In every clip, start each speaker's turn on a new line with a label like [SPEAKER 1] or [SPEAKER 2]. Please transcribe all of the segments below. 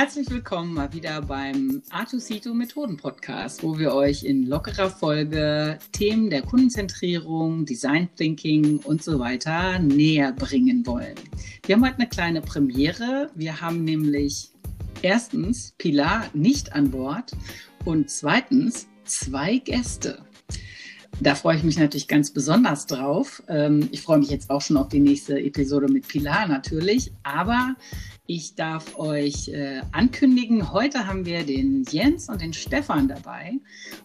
[SPEAKER 1] Herzlich willkommen mal wieder beim Artusito Methoden Podcast, wo wir euch in lockerer Folge Themen der Kundenzentrierung, Design Thinking und so weiter näher bringen wollen. Wir haben heute eine kleine Premiere. Wir haben nämlich erstens Pilar nicht an Bord und zweitens zwei Gäste. Da freue ich mich natürlich ganz besonders drauf. Ähm, ich freue mich jetzt auch schon auf die nächste Episode mit Pilar natürlich. Aber ich darf euch äh, ankündigen, heute haben wir den Jens und den Stefan dabei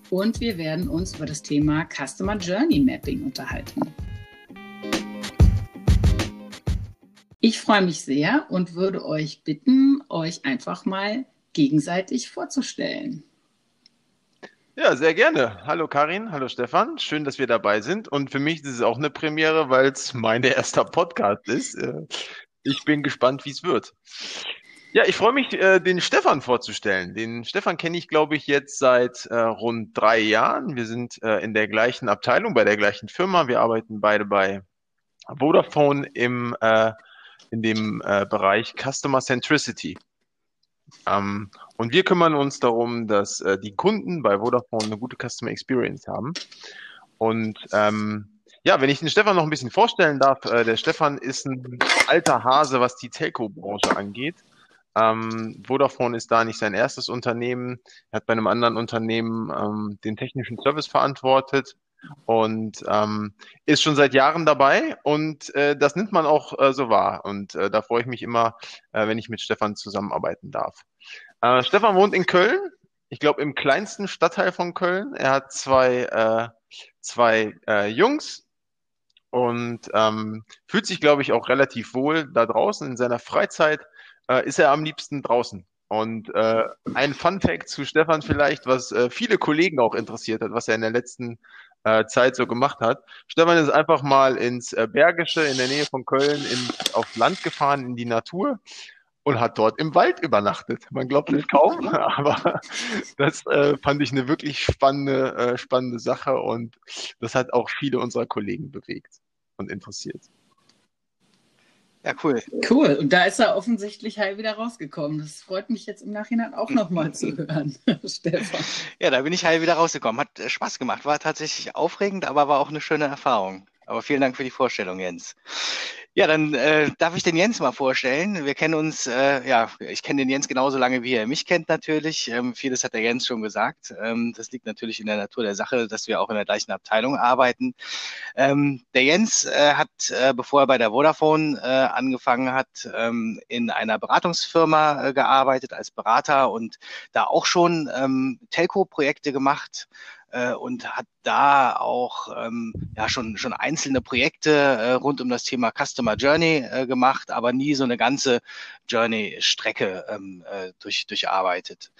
[SPEAKER 1] und wir werden uns über das Thema Customer Journey Mapping unterhalten. Ich freue mich sehr und würde euch bitten, euch einfach mal gegenseitig vorzustellen.
[SPEAKER 2] Ja, sehr gerne. Hallo Karin, hallo Stefan. Schön, dass wir dabei sind. Und für mich ist es auch eine Premiere, weil es mein erster Podcast ist. Äh, ich bin gespannt, wie es wird. Ja, ich freue mich, äh, den Stefan vorzustellen. Den Stefan kenne ich, glaube ich, jetzt seit äh, rund drei Jahren. Wir sind in der gleichen Abteilung, bei der gleichen Firma. Wir arbeiten beide bei Vodafone im, in dem Bereich Customer Centricity. Ähm, und wir kümmern uns darum, dass äh, die Kunden bei Vodafone eine gute Customer Experience haben. Und ähm, ja, wenn ich den Stefan noch ein bisschen vorstellen darf, äh, der Stefan ist ein alter Hase, was die Telco-Branche angeht. Ähm, Vodafone ist da nicht sein erstes Unternehmen. Er hat bei einem anderen Unternehmen ähm, den technischen Service verantwortet und ähm, ist schon seit Jahren dabei und äh, das nimmt man auch äh, so wahr. Und äh, da freue ich mich immer, äh, wenn ich mit Stefan zusammenarbeiten darf. Äh, Stefan wohnt in Köln, ich glaube im kleinsten Stadtteil von Köln. Er hat zwei, äh, zwei äh, Jungs und ähm, fühlt sich, glaube ich, auch relativ wohl da draußen. In seiner Freizeit äh, ist er am liebsten draußen. Und äh, ein Fun Fact zu Stefan vielleicht, was äh, viele Kollegen auch interessiert hat, was er in der letzten äh, Zeit so gemacht hat. Stefan ist einfach mal ins äh, Bergische in der Nähe von Köln in, auf Land gefahren, in die Natur und hat dort im Wald übernachtet. Man glaubt es kaum, aber das äh, fand ich eine wirklich spannende, äh, spannende Sache und das hat auch viele unserer Kollegen bewegt und interessiert.
[SPEAKER 1] Ja, cool. Cool. Und da ist er offensichtlich heil wieder rausgekommen. Das freut mich jetzt im Nachhinein auch nochmal zu hören, Stefan.
[SPEAKER 3] Ja, da bin ich heil wieder rausgekommen. Hat äh, Spaß gemacht. War tatsächlich aufregend, aber war auch eine schöne Erfahrung. Aber vielen Dank für die Vorstellung, Jens. Ja, dann äh, darf ich den Jens mal vorstellen. Wir kennen uns, äh, ja, ich kenne den Jens genauso lange, wie er mich kennt natürlich. Ähm, vieles hat der Jens schon gesagt. Ähm, das liegt natürlich in der Natur der Sache, dass wir auch in der gleichen Abteilung arbeiten. Ähm, der Jens äh, hat, äh, bevor er bei der Vodafone äh, angefangen hat, ähm, in einer Beratungsfirma äh, gearbeitet als Berater und da auch schon ähm, Telco-Projekte gemacht äh, und hat da auch ähm, ja schon schon einzelne Projekte äh, rund um das Thema Customer Journey äh, gemacht, aber nie so eine ganze Journey-Strecke ähm, äh, durch, durcharbeitet.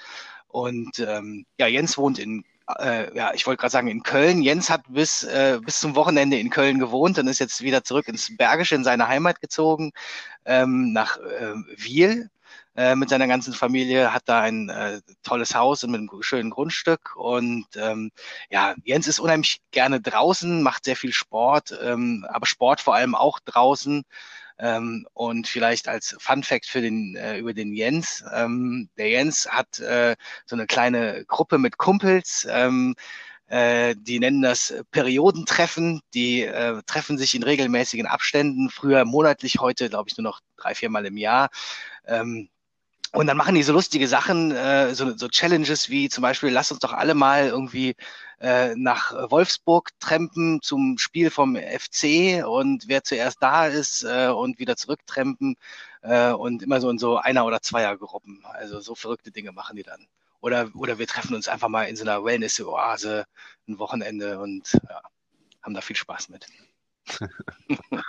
[SPEAKER 3] Und ähm, ja, Jens wohnt in äh, ja, ich wollte gerade sagen in Köln. Jens hat bis, äh, bis zum Wochenende in Köln gewohnt und ist jetzt wieder zurück ins Bergische, in seine Heimat gezogen, ähm, nach äh, Wiel äh, mit seiner ganzen Familie, hat da ein äh, tolles Haus und mit einem schönen Grundstück. Und ähm, ja, Jens ist unheimlich gerne draußen, macht sehr viel Sport, ähm, aber Sport vor allem auch draußen. Ähm, und vielleicht als Fun Fact für den, äh, über den Jens. Ähm, der Jens hat äh, so eine kleine Gruppe mit Kumpels. Ähm, äh, die nennen das Periodentreffen. Die äh, treffen sich in regelmäßigen Abständen. Früher monatlich, heute glaube ich nur noch drei, viermal im Jahr. Ähm, und dann machen die so lustige Sachen, äh, so, so Challenges wie zum Beispiel, lass uns doch alle mal irgendwie äh, nach Wolfsburg trempen zum Spiel vom FC und wer zuerst da ist äh, und wieder zurücktrempen äh, und immer so in so einer- oder Zweiergruppen. Also so verrückte Dinge machen die dann. Oder, oder wir treffen uns einfach mal in so einer Wellness-Oase ein Wochenende und ja, haben da viel Spaß mit.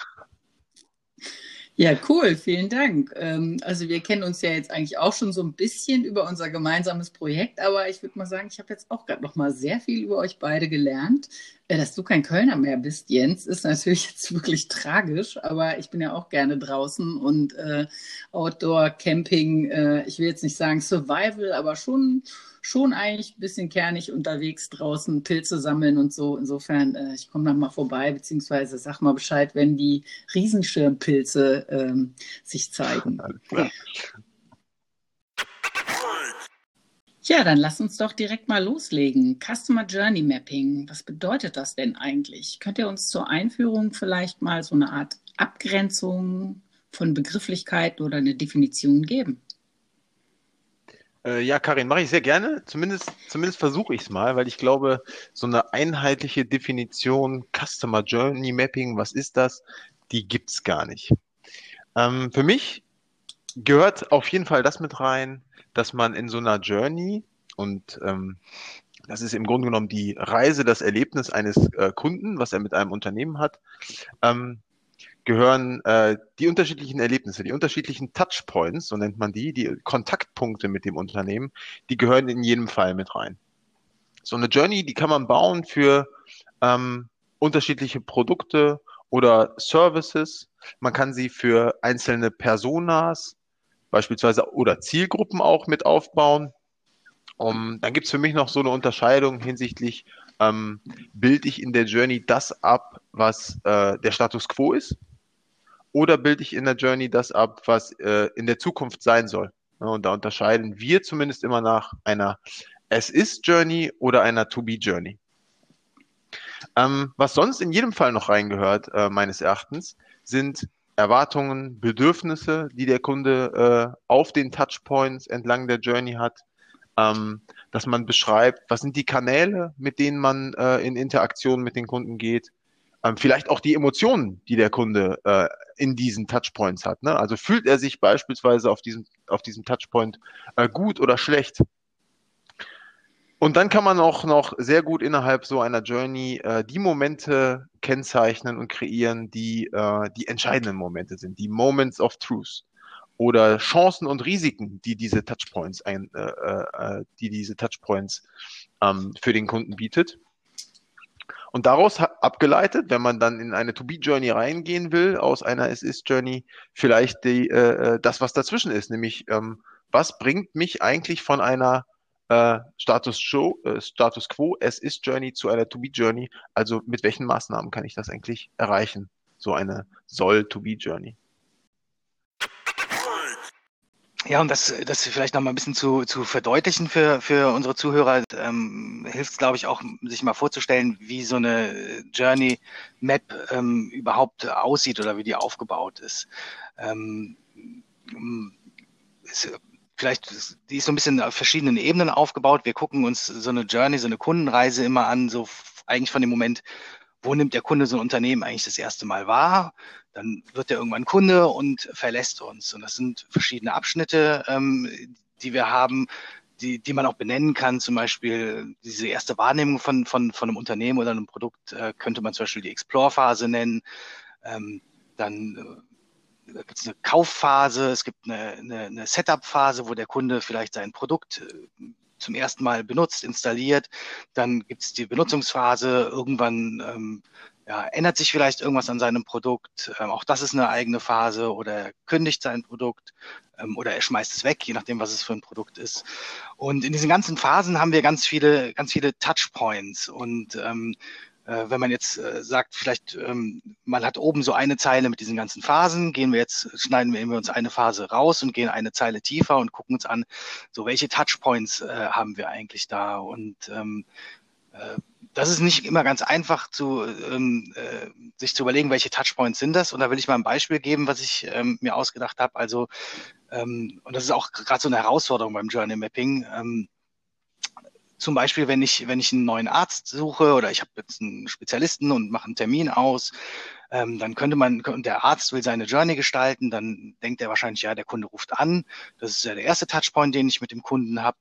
[SPEAKER 1] Ja, cool, vielen Dank. Ähm, also wir kennen uns ja jetzt eigentlich auch schon so ein bisschen über unser gemeinsames Projekt, aber ich würde mal sagen, ich habe jetzt auch gerade noch mal sehr viel über euch beide gelernt. Äh, dass du kein Kölner mehr bist, Jens, ist natürlich jetzt wirklich tragisch, aber ich bin ja auch gerne draußen und äh, Outdoor, Camping, äh, ich will jetzt nicht sagen Survival, aber schon schon eigentlich ein bisschen kernig unterwegs draußen, Pilze sammeln und so. Insofern, äh, ich komme dann mal vorbei, beziehungsweise sag mal Bescheid, wenn die Riesenschirmpilze ähm, sich zeigen. Ja, dann lass uns doch direkt mal loslegen. Customer Journey Mapping, was bedeutet das denn eigentlich? Könnt ihr uns zur Einführung vielleicht mal so eine Art Abgrenzung von Begrifflichkeiten oder eine Definition geben?
[SPEAKER 2] Äh, ja, Karin, mache ich sehr gerne. Zumindest, zumindest versuche ich es mal, weil ich glaube, so eine einheitliche Definition Customer Journey Mapping, was ist das, die gibt es gar nicht. Ähm, für mich gehört auf jeden Fall das mit rein, dass man in so einer Journey und ähm, das ist im Grunde genommen die Reise, das Erlebnis eines äh, Kunden, was er mit einem Unternehmen hat, ähm, gehören äh, die unterschiedlichen Erlebnisse, die unterschiedlichen Touchpoints, so nennt man die, die Kontaktpunkte mit dem Unternehmen, die gehören in jedem Fall mit rein. So eine Journey, die kann man bauen für ähm, unterschiedliche Produkte oder Services. Man kann sie für einzelne Personas beispielsweise oder Zielgruppen auch mit aufbauen. Um, dann gibt es für mich noch so eine Unterscheidung hinsichtlich, ähm, bilde ich in der Journey das ab, was äh, der Status quo ist, oder bilde ich in der Journey das ab, was äh, in der Zukunft sein soll. Ja, und da unterscheiden wir zumindest immer nach einer Es ist Journey oder einer To Be Journey. Ähm, was sonst in jedem Fall noch reingehört, äh, meines Erachtens, sind Erwartungen, Bedürfnisse, die der Kunde äh, auf den Touchpoints entlang der Journey hat, ähm, dass man beschreibt, was sind die Kanäle, mit denen man äh, in Interaktion mit den Kunden geht, ähm, vielleicht auch die Emotionen, die der Kunde äh, in diesen Touchpoints hat. Ne? Also fühlt er sich beispielsweise auf diesem, auf diesem Touchpoint äh, gut oder schlecht? Und dann kann man auch noch sehr gut innerhalb so einer Journey äh, die Momente kennzeichnen und kreieren, die äh, die entscheidenden Momente sind, die Moments of Truth oder Chancen und Risiken, die diese Touchpoints, ein, äh, äh, die diese Touchpoints ähm, für den Kunden bietet. Und daraus abgeleitet, wenn man dann in eine To-Be-Journey reingehen will, aus einer Es-Ist-Journey, vielleicht die, äh, äh, das, was dazwischen ist, nämlich ähm, was bringt mich eigentlich von einer äh, Status, Show, äh, Status Quo, es ist Journey zu einer To-Be-Journey. Also mit welchen Maßnahmen kann ich das eigentlich erreichen? So eine Soll-To-Be-Journey.
[SPEAKER 3] Ja, um das, das vielleicht noch mal ein bisschen zu, zu verdeutlichen für, für unsere Zuhörer, ähm, hilft es, glaube ich, auch, sich mal vorzustellen, wie so eine Journey Map ähm, überhaupt aussieht oder wie die aufgebaut ist. Ähm, es vielleicht, die ist so ein bisschen auf verschiedenen Ebenen aufgebaut. Wir gucken uns so eine Journey, so eine Kundenreise immer an, so eigentlich von dem Moment, wo nimmt der Kunde so ein Unternehmen eigentlich das erste Mal wahr? Dann wird er irgendwann Kunde und verlässt uns. Und das sind verschiedene Abschnitte, ähm, die wir haben, die, die man auch benennen kann. Zum Beispiel diese erste Wahrnehmung von, von, von einem Unternehmen oder einem Produkt äh, könnte man zum Beispiel die Explore-Phase nennen. Ähm, dann äh, gibt es eine Kaufphase, es gibt eine, eine, eine Setup-Phase, wo der Kunde vielleicht sein Produkt äh, zum ersten Mal benutzt, installiert. Dann gibt es die Benutzungsphase. Irgendwann ähm, ja, ändert sich vielleicht irgendwas an seinem Produkt. Ähm, auch das ist eine eigene Phase. Oder er kündigt sein Produkt ähm, oder er schmeißt es weg, je nachdem, was es für ein Produkt ist. Und in diesen ganzen Phasen haben wir ganz viele, ganz viele Touchpoints. Und ähm, äh, wenn man jetzt äh, sagt, vielleicht ähm, man hat oben so eine Zeile mit diesen ganzen Phasen, gehen wir jetzt, schneiden wir uns eine Phase raus und gehen eine Zeile tiefer und gucken uns an, so welche Touchpoints äh, haben wir eigentlich da und ähm, äh, das ist nicht immer ganz einfach zu ähm, äh, sich zu überlegen, welche Touchpoints sind das. Und da will ich mal ein Beispiel geben, was ich ähm, mir ausgedacht habe. Also ähm, und das ist auch gerade so eine Herausforderung beim Journey Mapping. Ähm, zum Beispiel, wenn ich, wenn ich einen neuen Arzt suche oder ich habe jetzt einen Spezialisten und mache einen Termin aus, ähm, dann könnte man, der Arzt will seine Journey gestalten, dann denkt er wahrscheinlich, ja, der Kunde ruft an. Das ist ja der erste Touchpoint, den ich mit dem Kunden habe.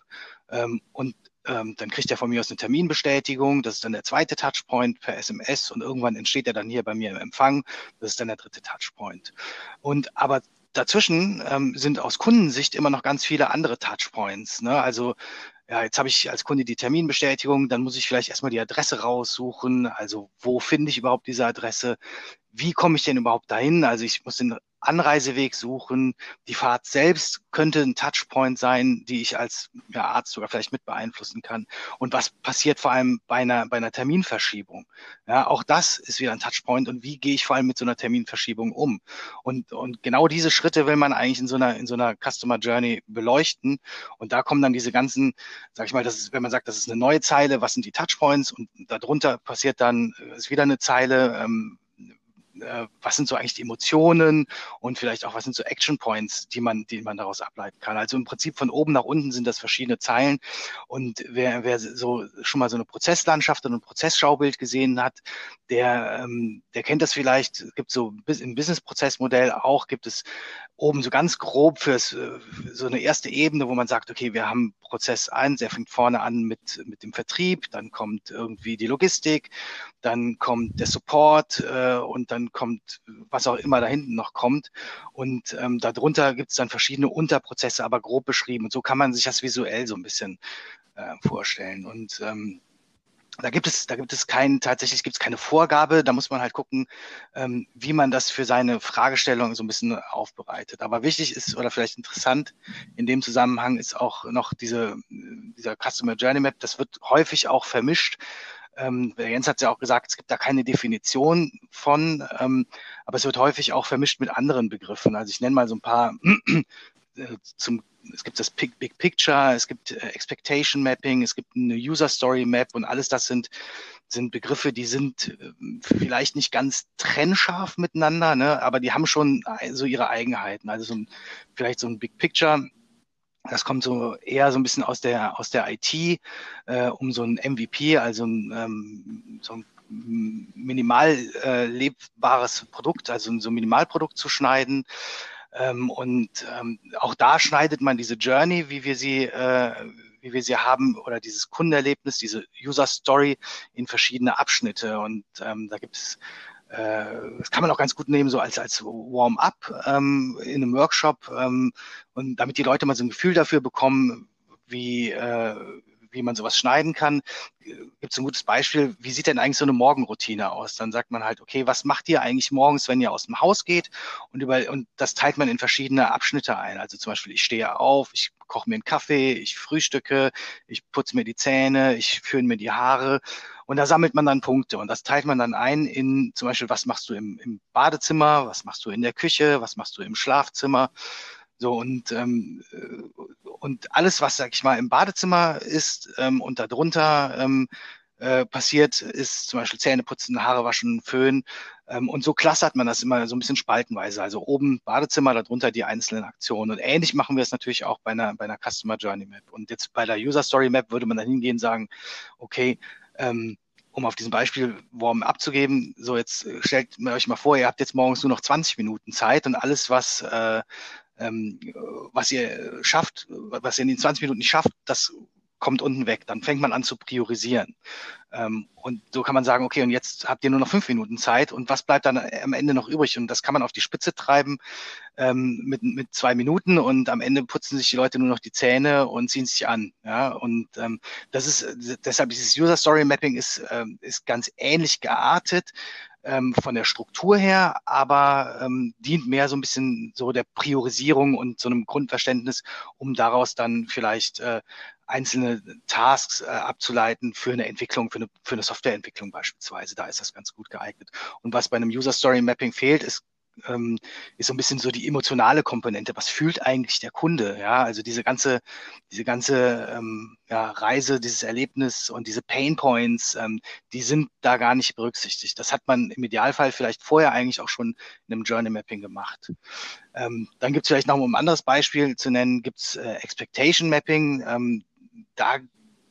[SPEAKER 3] Ähm, und ähm, dann kriegt er von mir aus eine Terminbestätigung. Das ist dann der zweite Touchpoint per SMS und irgendwann entsteht er dann hier bei mir im Empfang. Das ist dann der dritte Touchpoint. Und aber dazwischen ähm, sind aus Kundensicht immer noch ganz viele andere Touchpoints. Ne? Also ja, jetzt habe ich als Kunde die Terminbestätigung, dann muss ich vielleicht erstmal die Adresse raussuchen. Also wo finde ich überhaupt diese Adresse? Wie komme ich denn überhaupt dahin? Also ich muss den Anreiseweg suchen. Die Fahrt selbst könnte ein Touchpoint sein, die ich als ja, Arzt sogar vielleicht mit beeinflussen kann. Und was passiert vor allem bei einer, bei einer Terminverschiebung? Ja, auch das ist wieder ein Touchpoint. Und wie gehe ich vor allem mit so einer Terminverschiebung um? Und, und genau diese Schritte will man eigentlich in so einer, in so einer Customer Journey beleuchten. Und da kommen dann diese ganzen, sag ich mal, das ist, wenn man sagt, das ist eine neue Zeile, was sind die Touchpoints? Und darunter passiert dann, ist wieder eine Zeile, ähm, äh, was sind so eigentlich die Emotionen und vielleicht auch was sind so Action Points, die man, die man daraus ableiten kann. Also im Prinzip von oben nach unten sind das verschiedene Zeilen und wer, wer so schon mal so eine Prozesslandschaft und ein Prozessschaubild gesehen hat, der, ähm, der kennt das vielleicht. Es gibt so im Business-Prozessmodell auch gibt es oben so ganz grob fürs äh, so eine erste Ebene, wo man sagt, okay, wir haben Prozess eins, der fängt vorne an mit mit dem Vertrieb, dann kommt irgendwie die Logistik, dann kommt der Support äh, und dann kommt was auch immer da hinten noch kommt und ähm, darunter gibt es dann verschiedene Unterprozesse, aber grob beschrieben und so kann man sich das visuell so ein bisschen äh, vorstellen und ähm, da gibt es, da gibt es keinen, tatsächlich gibt es keine Vorgabe. Da muss man halt gucken, ähm, wie man das für seine Fragestellung so ein bisschen aufbereitet. Aber wichtig ist oder vielleicht interessant in dem Zusammenhang ist auch noch diese, dieser Customer Journey Map. Das wird häufig auch vermischt. Ähm, Jens hat ja auch gesagt, es gibt da keine Definition von, ähm, aber es wird häufig auch vermischt mit anderen Begriffen. Also ich nenne mal so ein paar äh, zum es gibt das Big, Picture, es gibt äh, Expectation Mapping, es gibt eine User Story Map und alles das sind, sind Begriffe, die sind äh, vielleicht nicht ganz trennscharf miteinander, ne, aber die haben schon so ihre Eigenheiten. Also so ein, vielleicht so ein Big Picture, das kommt so eher so ein bisschen aus der, aus der IT, äh, um so ein MVP, also ein, ähm, so ein minimal äh, lebbares Produkt, also so ein Minimalprodukt zu schneiden. Ähm, und ähm, auch da schneidet man diese Journey, wie wir sie, äh, wie wir sie haben, oder dieses Kundenerlebnis, diese User Story in verschiedene Abschnitte. Und ähm, da gibt es das kann man auch ganz gut nehmen, so als, als Warm-up ähm, in einem Workshop ähm, und damit die Leute mal so ein Gefühl dafür bekommen, wie, äh, wie man sowas schneiden kann. Gibt es ein gutes Beispiel, wie sieht denn eigentlich so eine Morgenroutine aus? Dann sagt man halt, okay, was macht ihr eigentlich morgens, wenn ihr aus dem Haus geht? Und, über, und das teilt man in verschiedene Abschnitte ein. Also zum Beispiel, ich stehe auf, ich koche mir einen Kaffee, ich frühstücke, ich putze mir die Zähne, ich föhne mir die Haare. Und da sammelt man dann Punkte und das teilt man dann ein in zum Beispiel, was machst du im, im Badezimmer, was machst du in der Küche, was machst du im Schlafzimmer. So und ähm, und alles, was, sag ich mal, im Badezimmer ist ähm, und darunter ähm, äh, passiert, ist zum Beispiel Zähne putzen, Haare waschen, Föhn. Ähm, und so clustert man das immer so ein bisschen spaltenweise. Also oben Badezimmer, darunter die einzelnen Aktionen. Und ähnlich machen wir es natürlich auch bei einer, bei einer Customer Journey Map. Und jetzt bei der User Story Map würde man dann hingehen und sagen, okay, ähm, um auf diesem Beispiel Warm abzugeben, so jetzt stellt mir euch mal vor, ihr habt jetzt morgens nur noch 20 Minuten Zeit und alles, was äh, ähm, was ihr schafft, was ihr in den 20 Minuten nicht schafft, das kommt unten weg. Dann fängt man an zu priorisieren. Ähm, und so kann man sagen, okay, und jetzt habt ihr nur noch fünf Minuten Zeit und was bleibt dann am Ende noch übrig? Und das kann man auf die Spitze treiben ähm, mit, mit zwei Minuten und am Ende putzen sich die Leute nur noch die Zähne und ziehen sich an. Ja, und ähm, das ist deshalb dieses User Story Mapping ist, ähm, ist ganz ähnlich geartet ähm, von der Struktur her, aber ähm, dient mehr so ein bisschen so der Priorisierung und so einem Grundverständnis, um daraus dann vielleicht äh, einzelne Tasks äh, abzuleiten für eine Entwicklung, für eine, für eine Softwareentwicklung beispielsweise. Da ist das ganz gut geeignet. Und was bei einem User Story Mapping fehlt, ist ähm, ist so ein bisschen so die emotionale Komponente. Was fühlt eigentlich der Kunde? Ja, also diese ganze, diese ganze ähm, ja, Reise, dieses Erlebnis und diese Pain Points, ähm, die sind da gar nicht berücksichtigt. Das hat man im Idealfall vielleicht vorher eigentlich auch schon in einem Journey Mapping gemacht. Ähm, dann gibt es vielleicht noch um ein anderes Beispiel zu nennen, gibt es äh, Expectation Mapping. Da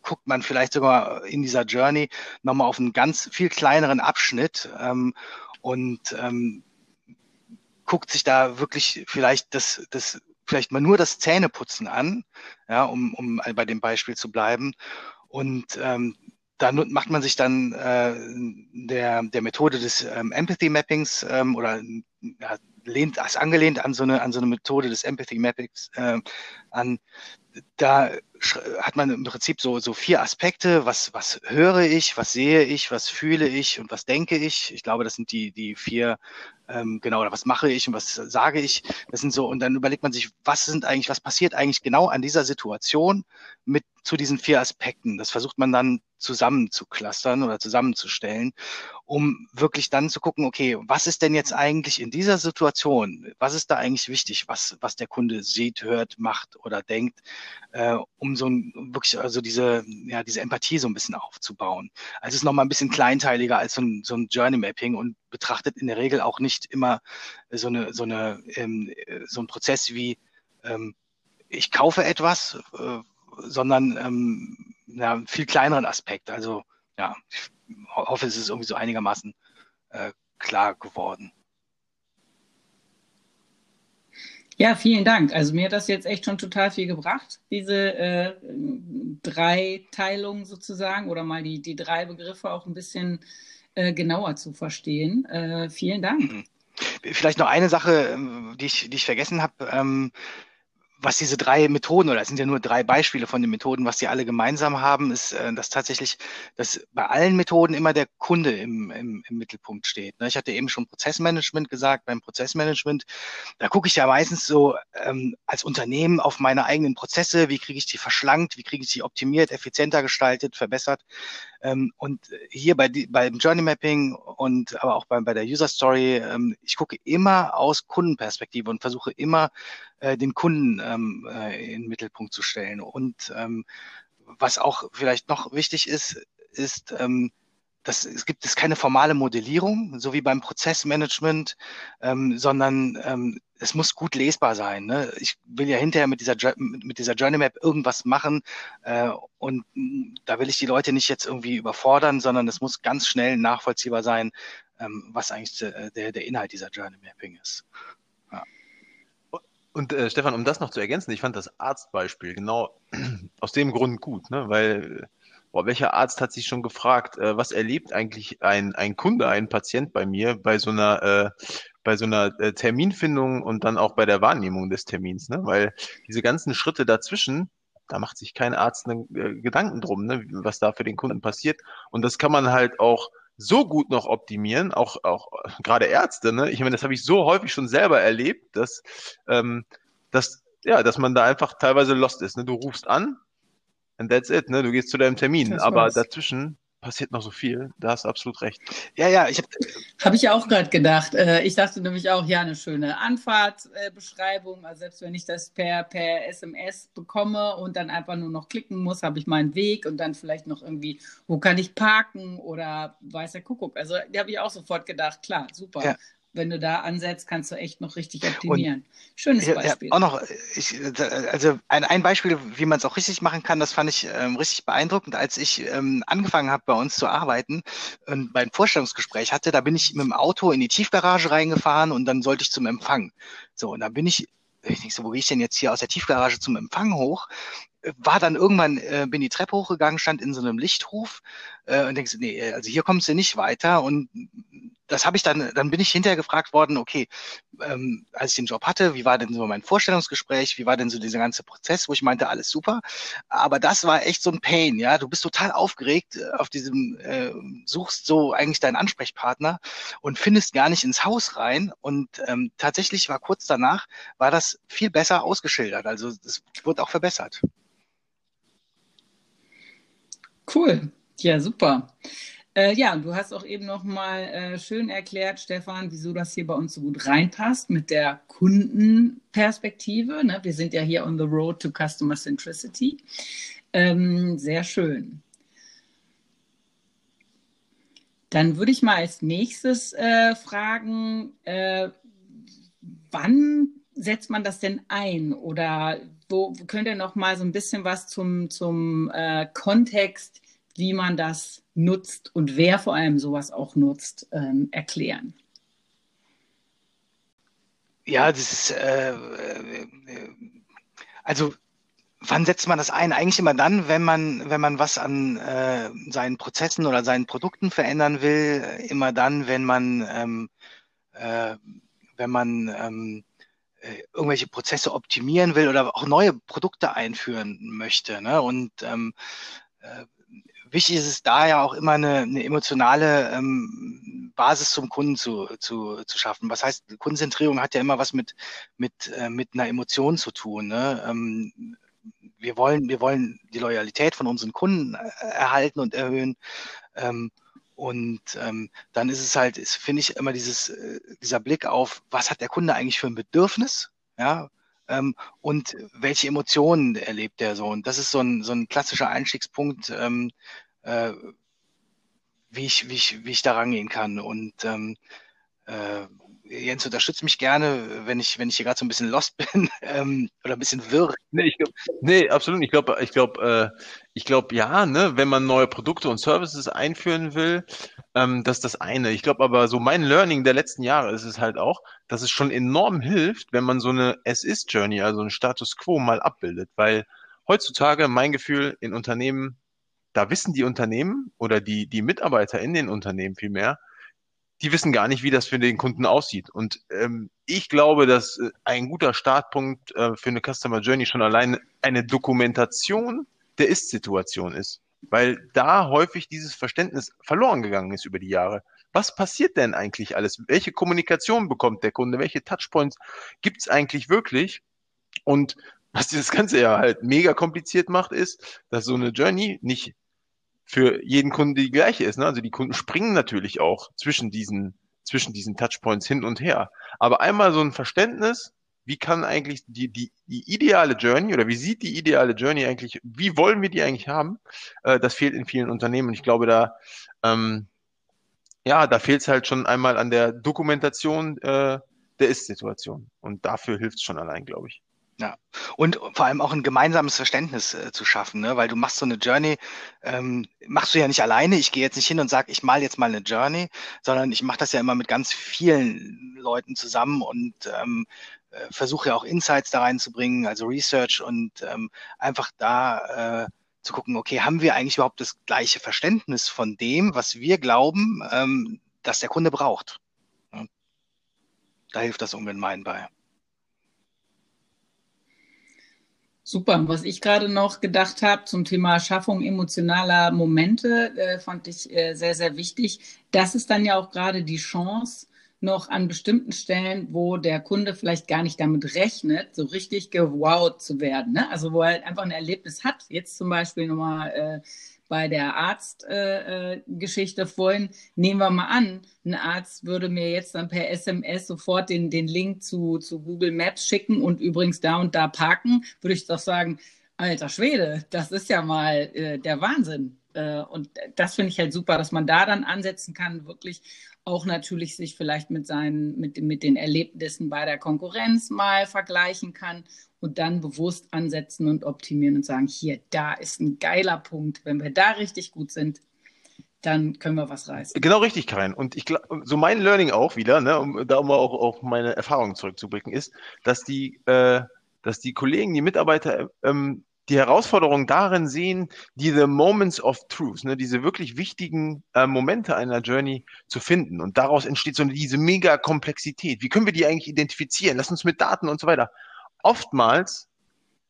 [SPEAKER 3] guckt man vielleicht sogar in dieser Journey nochmal auf einen ganz viel kleineren Abschnitt ähm, und ähm, guckt sich da wirklich vielleicht das, das vielleicht mal nur das Zähneputzen an, ja, um, um bei dem Beispiel zu bleiben. Und ähm, da macht man sich dann äh, der, der Methode des ähm, Empathy Mappings ähm, oder ja, lehnt, ist angelehnt an so eine, an so eine Methode des Empathy Mappings äh, an, da hat man im Prinzip so, so vier Aspekte. Was, was höre ich, was sehe ich, was fühle ich und was denke ich? Ich glaube, das sind die, die vier, ähm, genau, oder was mache ich und was sage ich? Das sind so, und dann überlegt man sich, was sind eigentlich, was passiert eigentlich genau an dieser Situation mit zu diesen vier Aspekten? Das versucht man dann zusammen zu clustern oder zusammenzustellen, um wirklich dann zu gucken, okay, was ist denn jetzt eigentlich in dieser Situation? Was ist da eigentlich wichtig, was, was der Kunde sieht, hört, macht oder denkt, äh, um so ein, wirklich, also diese, ja, diese Empathie so ein bisschen aufzubauen. Also es ist nochmal ein bisschen kleinteiliger als so ein, so ein Journey Mapping und betrachtet in der Regel auch nicht immer so eine, so eine, ähm, so ein Prozess wie, ähm, ich kaufe etwas, äh, sondern ähm, ja, viel kleineren Aspekt. Also ja, ich hoffe, es ist irgendwie so einigermaßen äh, klar geworden.
[SPEAKER 1] Ja, vielen Dank. Also mir hat das jetzt echt schon total viel gebracht, diese äh, drei Teilungen sozusagen oder mal die, die drei Begriffe auch ein bisschen äh, genauer zu verstehen. Äh, vielen Dank. Mhm.
[SPEAKER 3] Vielleicht noch eine Sache, ähm, die ich, die ich vergessen habe. Ähm, was diese drei Methoden, oder es sind ja nur drei Beispiele von den Methoden, was sie alle gemeinsam haben, ist, äh, dass tatsächlich, dass bei allen Methoden immer der Kunde im, im, im Mittelpunkt steht. Ne? Ich hatte eben schon Prozessmanagement gesagt. Beim Prozessmanagement, da gucke ich ja meistens so ähm, als Unternehmen auf meine eigenen Prozesse, wie kriege ich die verschlankt, wie kriege ich die optimiert, effizienter gestaltet, verbessert. Ähm, und hier bei beim Journey Mapping und aber auch bei, bei der User Story, ähm, ich gucke immer aus Kundenperspektive und versuche immer äh, den Kunden ähm, äh, in den Mittelpunkt zu stellen. Und ähm, was auch vielleicht noch wichtig ist, ist, ähm, dass es gibt es keine formale Modellierung, so wie beim Prozessmanagement, ähm, sondern ähm, es muss gut lesbar sein. Ne? Ich will ja hinterher mit dieser, mit dieser Journey Map irgendwas machen äh, und da will ich die Leute nicht jetzt irgendwie überfordern, sondern es muss ganz schnell nachvollziehbar sein, ähm, was eigentlich der, der Inhalt dieser Journey Mapping ist.
[SPEAKER 2] Und äh, Stefan, um das noch zu ergänzen, ich fand das Arztbeispiel genau aus dem Grund gut, ne? weil boah, welcher Arzt hat sich schon gefragt, äh, was erlebt eigentlich ein, ein Kunde, ein Patient bei mir bei so einer, äh, bei so einer äh, Terminfindung und dann auch bei der Wahrnehmung des Termins, ne? Weil diese ganzen Schritte dazwischen, da macht sich kein Arzt ne, äh, Gedanken drum, ne, was da für den Kunden passiert. Und das kann man halt auch so gut noch optimieren, auch, auch gerade Ärzte, ne? Ich meine, das habe ich so häufig schon selber erlebt, dass, ähm, dass, ja, dass man da einfach teilweise lost ist. Ne? Du rufst an, and that's it, ne? Du gehst zu deinem Termin. Das aber war's. dazwischen passiert noch so viel. Da hast du absolut recht.
[SPEAKER 1] Ja, ja, ich habe hab ich auch gerade gedacht. Äh, ich dachte nämlich auch, ja, eine schöne Anfahrtbeschreibung. Also selbst wenn ich das per, per SMS bekomme und dann einfach nur noch klicken muss, habe ich meinen Weg und dann vielleicht noch irgendwie, wo kann ich parken oder weiß der Kuckuck. Also da habe ich auch sofort gedacht, klar, super. Ja wenn du da ansetzt, kannst du echt noch richtig optimieren. Und Schönes Beispiel.
[SPEAKER 3] Ja, auch noch, ich, also ein, ein Beispiel, wie man es auch richtig machen kann, das fand ich ähm, richtig beeindruckend, als ich ähm, angefangen habe, bei uns zu arbeiten und mein Vorstellungsgespräch hatte, da bin ich mit dem Auto in die Tiefgarage reingefahren und dann sollte ich zum Empfang. So, und dann bin ich ich denke so, wo gehe ich denn jetzt hier aus der Tiefgarage zum Empfang hoch? war dann irgendwann, äh, bin die Treppe hochgegangen, stand in so einem Lichthof äh, und denkst, nee, also hier kommst du nicht weiter. Und das habe ich dann, dann bin ich hinterher gefragt worden, okay, ähm, als ich den Job hatte, wie war denn so mein Vorstellungsgespräch, wie war denn so dieser ganze Prozess, wo ich meinte, alles super. Aber das war echt so ein Pain, ja. Du bist total aufgeregt äh, auf diesem, äh, suchst so eigentlich deinen Ansprechpartner und findest gar nicht ins Haus rein. Und ähm, tatsächlich war kurz danach, war das viel besser ausgeschildert. Also es wurde auch verbessert.
[SPEAKER 1] Cool. Ja, super. Äh, ja, du hast auch eben noch mal äh, schön erklärt, Stefan, wieso das hier bei uns so gut reinpasst mit der Kundenperspektive. Ne? Wir sind ja hier on the road to Customer Centricity. Ähm, sehr schön. Dann würde ich mal als nächstes äh, fragen, äh, wann setzt man das denn ein? Oder wo könnt ihr noch mal so ein bisschen was zum, zum äh, Kontext wie man das nutzt und wer vor allem sowas auch nutzt, ähm, erklären.
[SPEAKER 3] Ja, das ist, äh, äh, also wann setzt man das ein? Eigentlich immer dann, wenn man, wenn man was an äh, seinen Prozessen oder seinen Produkten verändern will, immer dann, wenn man, ähm, äh, wenn man ähm, äh, irgendwelche Prozesse optimieren will oder auch neue Produkte einführen möchte. Ne? Und ähm, äh, wichtig ist es da ja auch immer eine, eine emotionale ähm, Basis zum Kunden zu, zu, zu schaffen. Was heißt, Kundenzentrierung hat ja immer was mit, mit, äh, mit einer Emotion zu tun. Ne? Ähm, wir wollen, wir wollen die Loyalität von unseren Kunden äh, erhalten und erhöhen. Ähm, und ähm, dann ist es halt, finde ich, immer dieses, äh, dieser Blick auf, was hat der Kunde eigentlich für ein Bedürfnis? Ja, ähm, und welche Emotionen erlebt der so? Und das ist so ein, so ein klassischer Einstiegspunkt, ähm, äh, wie, ich, wie, ich, wie ich da rangehen kann. Und ähm, äh, Jens unterstützt mich gerne, wenn ich, wenn ich hier gerade so ein bisschen lost bin ähm, oder ein bisschen wirr.
[SPEAKER 2] Nee, ich glaub, nee absolut. Ich glaube, ich glaube, äh, ich ja, ne, wenn man neue Produkte und Services einführen will, ähm, das ist das eine. Ich glaube aber, so mein Learning der letzten Jahre ist es halt auch, dass es schon enorm hilft, wenn man so eine Es-Ist-Journey, also ein Status Quo mal abbildet, weil heutzutage mein Gefühl in Unternehmen, da wissen die Unternehmen oder die, die Mitarbeiter in den Unternehmen vielmehr, die wissen gar nicht, wie das für den Kunden aussieht. Und ähm, ich glaube, dass äh, ein guter Startpunkt äh, für eine Customer Journey schon allein eine Dokumentation der Ist-Situation ist. Weil da häufig dieses Verständnis verloren gegangen ist über die Jahre. Was passiert denn eigentlich alles? Welche Kommunikation bekommt der Kunde? Welche Touchpoints gibt es eigentlich wirklich? Und was dieses Ganze ja halt mega kompliziert macht, ist, dass so eine Journey nicht für jeden Kunden die gleiche ist. Ne? Also die Kunden springen natürlich auch zwischen diesen, zwischen diesen Touchpoints hin und her. Aber einmal so ein Verständnis, wie kann eigentlich die, die, die ideale Journey oder wie sieht die ideale Journey eigentlich, wie wollen wir die eigentlich haben, äh, das fehlt in vielen Unternehmen. Und ich glaube, da, ähm, ja, da fehlt es halt schon einmal an der Dokumentation äh, der Ist-Situation. Und dafür hilft es schon allein, glaube ich.
[SPEAKER 3] Ja, und vor allem auch ein gemeinsames Verständnis äh, zu schaffen, ne? weil du machst so eine Journey, ähm, machst du ja nicht alleine. Ich gehe jetzt nicht hin und sage, ich mal jetzt mal eine Journey, sondern ich mache das ja immer mit ganz vielen Leuten zusammen und ähm, äh, versuche ja auch Insights da reinzubringen, also Research und ähm, einfach da äh, zu gucken, okay, haben wir eigentlich überhaupt das gleiche Verständnis von dem, was wir glauben, ähm, dass der Kunde braucht? Ja? Da hilft das ungemein bei.
[SPEAKER 1] Super. Was ich gerade noch gedacht habe zum Thema Schaffung emotionaler Momente, äh, fand ich äh, sehr, sehr wichtig. Das ist dann ja auch gerade die Chance, noch an bestimmten Stellen, wo der Kunde vielleicht gar nicht damit rechnet, so richtig gewowt zu werden. Ne? Also wo er halt einfach ein Erlebnis hat. Jetzt zum Beispiel nochmal äh, bei der Arztgeschichte äh, vorhin, nehmen wir mal an, ein Arzt würde mir jetzt dann per SMS sofort den, den Link zu, zu Google Maps schicken und übrigens da und da parken, würde ich doch sagen, alter Schwede, das ist ja mal äh, der Wahnsinn. Äh, und das finde ich halt super, dass man da dann ansetzen kann, wirklich auch natürlich sich vielleicht mit seinen, mit, mit den Erlebnissen bei der Konkurrenz mal vergleichen kann und dann bewusst ansetzen und optimieren und sagen, hier, da ist ein geiler Punkt. Wenn wir da richtig gut sind, dann können wir was reißen.
[SPEAKER 2] Genau richtig, Karin. Und ich glaube, so mein Learning auch wieder, ne, um da mal auch auf meine Erfahrungen zurückzublicken, ist, dass die, äh, dass die Kollegen, die Mitarbeiter ähm, die Herausforderung darin sehen, diese Moments of Truth, ne, diese wirklich wichtigen äh, Momente einer Journey zu finden. Und daraus entsteht so diese mega Komplexität. Wie können wir die eigentlich identifizieren? Lass uns mit Daten und so weiter oftmals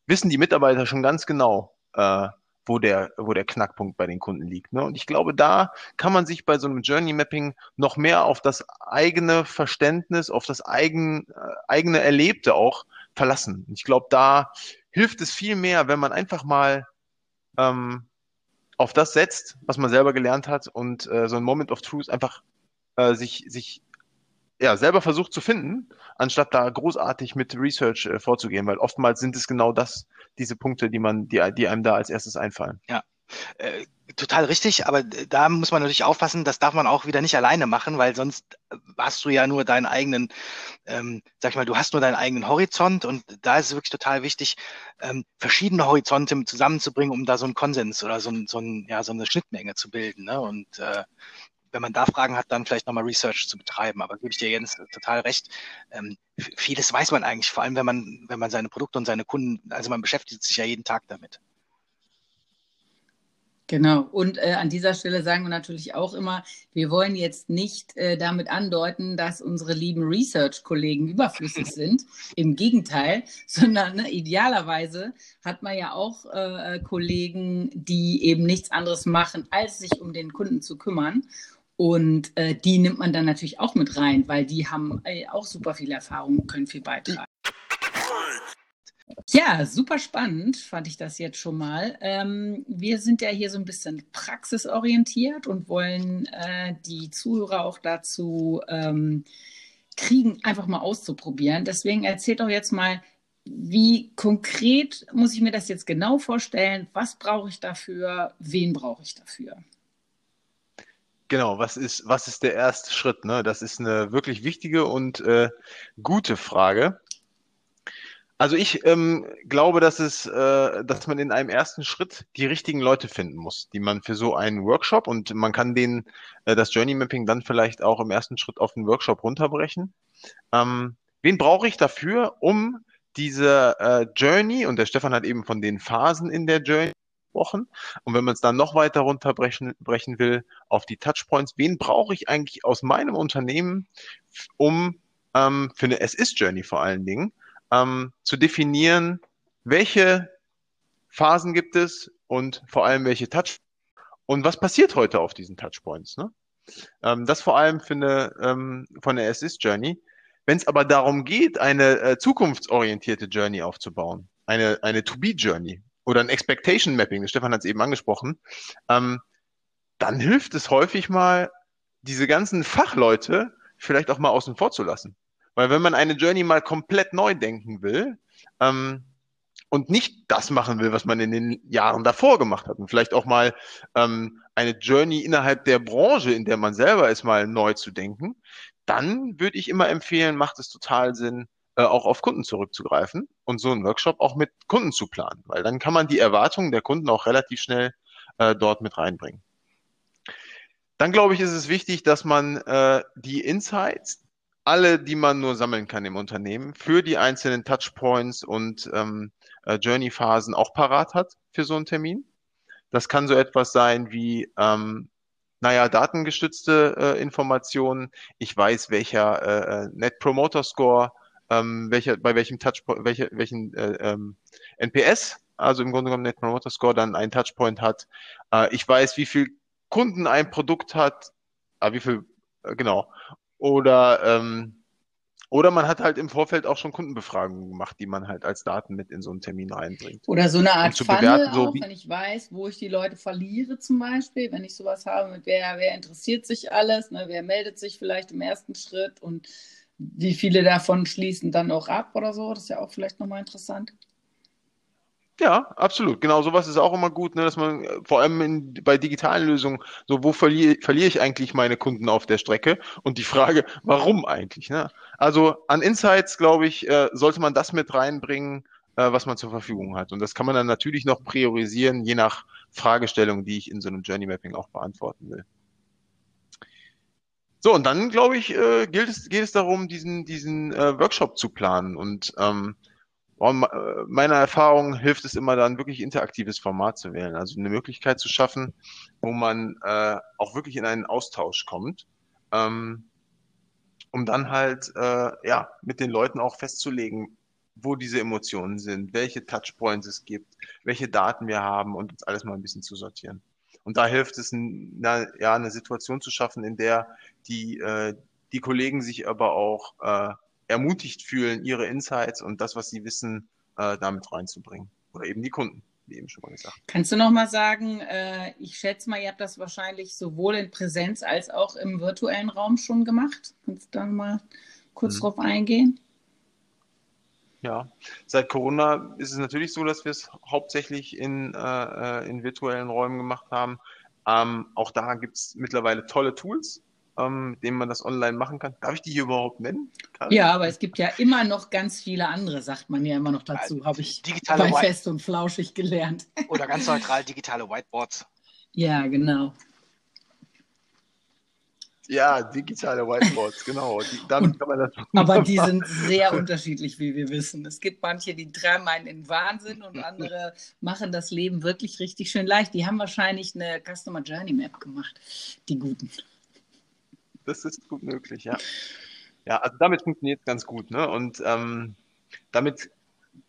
[SPEAKER 2] wissen die Mitarbeiter schon ganz genau, äh, wo der, wo der Knackpunkt bei den Kunden liegt. Ne? Und ich glaube, da kann man sich bei so einem Journey Mapping noch mehr auf das eigene Verständnis, auf das eigen, äh, eigene Erlebte auch verlassen. Ich glaube, da hilft es viel mehr, wenn man einfach mal ähm, auf das setzt, was man selber gelernt hat und äh, so ein Moment of Truth einfach äh, sich, sich ja, selber versucht zu finden, anstatt da großartig mit Research äh, vorzugehen, weil oftmals sind es genau das, diese Punkte, die man, die, die einem da als erstes einfallen.
[SPEAKER 3] Ja. Total richtig, aber da muss man natürlich aufpassen, das darf man auch wieder nicht alleine machen, weil sonst hast du ja nur deinen eigenen, ähm, sag ich mal, du hast nur deinen eigenen Horizont und da ist es wirklich total wichtig, ähm, verschiedene Horizonte zusammenzubringen, um da so einen Konsens oder so, ein, so, ein, ja, so eine Schnittmenge zu bilden. Ne? Und äh, wenn man da Fragen hat, dann vielleicht nochmal Research zu betreiben. Aber gebe ich dir Jens total recht. Ähm, vieles weiß man eigentlich, vor allem wenn man, wenn man seine Produkte und seine Kunden, also man beschäftigt sich ja jeden Tag damit.
[SPEAKER 1] Genau. Und äh, an dieser Stelle sagen wir natürlich auch immer, wir wollen jetzt nicht äh, damit andeuten, dass unsere lieben Research-Kollegen überflüssig sind. Im Gegenteil, sondern ne, idealerweise hat man ja auch äh, Kollegen, die eben nichts anderes machen, als sich um den Kunden zu kümmern. Und äh, die nimmt man dann natürlich auch mit rein, weil die haben äh, auch super viel Erfahrung und können viel beitragen. Ja, super spannend fand ich das jetzt schon mal. Ähm, wir sind ja hier so ein bisschen praxisorientiert und wollen äh, die Zuhörer auch dazu ähm, kriegen, einfach mal auszuprobieren. Deswegen erzählt doch jetzt mal, wie konkret muss ich mir das jetzt genau vorstellen? Was brauche ich dafür? Wen brauche ich dafür?
[SPEAKER 2] Genau, was ist, was ist der erste Schritt? Ne? Das ist eine wirklich wichtige und äh, gute Frage. Also ich ähm, glaube, dass es, äh, dass man in einem ersten Schritt die richtigen Leute finden muss, die man für so einen Workshop und man kann den äh, das Journey Mapping dann vielleicht auch im ersten Schritt auf den Workshop runterbrechen. Ähm, wen brauche ich dafür, um diese äh, Journey und der Stefan hat eben von den Phasen in der Journey gesprochen und wenn man es dann noch weiter runterbrechen brechen will auf die Touchpoints, wen brauche ich eigentlich aus meinem Unternehmen, um ähm, für eine SS-Journey vor allen Dingen ähm, zu definieren, welche Phasen gibt es und vor allem welche Touch und was passiert heute auf diesen Touchpoints. Ne? Ähm, das vor allem für eine, ähm, von der Assist Journey. Wenn es aber darum geht, eine äh, zukunftsorientierte Journey aufzubauen, eine, eine To-Be-Journey oder ein Expectation Mapping, Stefan hat es eben angesprochen, ähm, dann hilft es häufig mal, diese ganzen Fachleute vielleicht auch mal außen vor zu lassen. Weil wenn man eine Journey mal komplett neu denken will ähm, und nicht das machen will, was man in den Jahren davor gemacht hat und vielleicht auch mal ähm, eine Journey innerhalb der Branche, in der man selber ist, mal neu zu denken, dann würde ich immer empfehlen, macht es total Sinn, äh, auch auf Kunden zurückzugreifen und so einen Workshop auch mit Kunden zu planen, weil dann kann man die Erwartungen der Kunden auch relativ schnell äh, dort mit reinbringen. Dann glaube ich, ist es wichtig, dass man äh, die Insights, alle, die man nur sammeln kann im Unternehmen, für die einzelnen Touchpoints und ähm, äh, Journey-Phasen auch parat hat für so einen Termin. Das kann so etwas sein wie, ähm, naja, datengestützte äh, Informationen. Ich weiß, welcher äh, äh Net Promoter Score, ähm, welcher, bei welchem Touchpoint, welche, welchen äh, ähm, NPS, also im Grunde genommen Net Promoter Score, dann ein Touchpoint hat. Äh, ich weiß, wie viel Kunden ein Produkt hat, äh, wie viel, äh, genau. Oder, ähm, oder man hat halt im Vorfeld auch schon Kundenbefragungen gemacht, die man halt als Daten mit in so einen Termin reinbringt.
[SPEAKER 1] Oder so eine Art Funnel bewerten, so auch, wenn ich weiß, wo ich die Leute verliere zum Beispiel, wenn ich sowas habe mit wer, wer interessiert sich alles, ne, wer meldet sich vielleicht im ersten Schritt und wie viele davon schließen dann auch ab oder so, das ist ja auch vielleicht nochmal interessant.
[SPEAKER 2] Ja, absolut. Genau, sowas ist auch immer gut, ne, dass man äh, vor allem in, bei digitalen Lösungen, so wo verliere, verliere ich eigentlich meine Kunden auf der Strecke? Und die Frage, warum eigentlich? Ne? Also an Insights, glaube ich, äh, sollte man das mit reinbringen, äh, was man zur Verfügung hat. Und das kann man dann natürlich noch priorisieren, je nach Fragestellung, die ich in so einem Journey Mapping auch beantworten will. So, und dann, glaube ich, äh, gilt es, geht es darum, diesen, diesen äh, Workshop zu planen und ähm, äh, meiner Erfahrung hilft es immer dann wirklich interaktives Format zu wählen, also eine Möglichkeit zu schaffen, wo man äh, auch wirklich in einen Austausch kommt, ähm, um dann halt äh, ja mit den Leuten auch festzulegen, wo diese Emotionen sind, welche Touchpoints es gibt, welche Daten wir haben und uns alles mal ein bisschen zu sortieren. Und da hilft es, na, ja, eine Situation zu schaffen, in der die, äh, die Kollegen sich aber auch äh, ermutigt fühlen, ihre Insights und das, was sie wissen, äh, damit reinzubringen. Oder eben die Kunden, wie eben schon mal gesagt.
[SPEAKER 1] Kannst du noch mal sagen, äh, ich schätze mal, ihr habt das wahrscheinlich sowohl in Präsenz als auch im virtuellen Raum schon gemacht. Kannst du da mal kurz mhm. drauf eingehen?
[SPEAKER 2] Ja, seit Corona ist es natürlich so, dass wir es hauptsächlich in, äh, äh in virtuellen Räumen gemacht haben. Ähm, auch da gibt es mittlerweile tolle Tools, ähm, mit dem man das online machen kann. Darf ich die hier überhaupt nennen?
[SPEAKER 1] Karin? Ja, aber es gibt ja immer noch ganz viele andere, sagt man ja immer noch dazu. Ja, Habe ich digitale bei Fest und Flauschig gelernt.
[SPEAKER 3] Oder ganz neutral digitale Whiteboards.
[SPEAKER 1] Ja, genau.
[SPEAKER 2] Ja, digitale Whiteboards, genau. Die, damit kann man das
[SPEAKER 1] aber die sind sehr unterschiedlich, wie wir wissen. Es gibt manche, die treiben einen in Wahnsinn und andere machen das Leben wirklich richtig schön leicht. Die haben wahrscheinlich eine Customer Journey Map gemacht, die guten.
[SPEAKER 2] Das ist gut möglich, ja. Ja, also damit funktioniert es ganz gut, ne? Und ähm, damit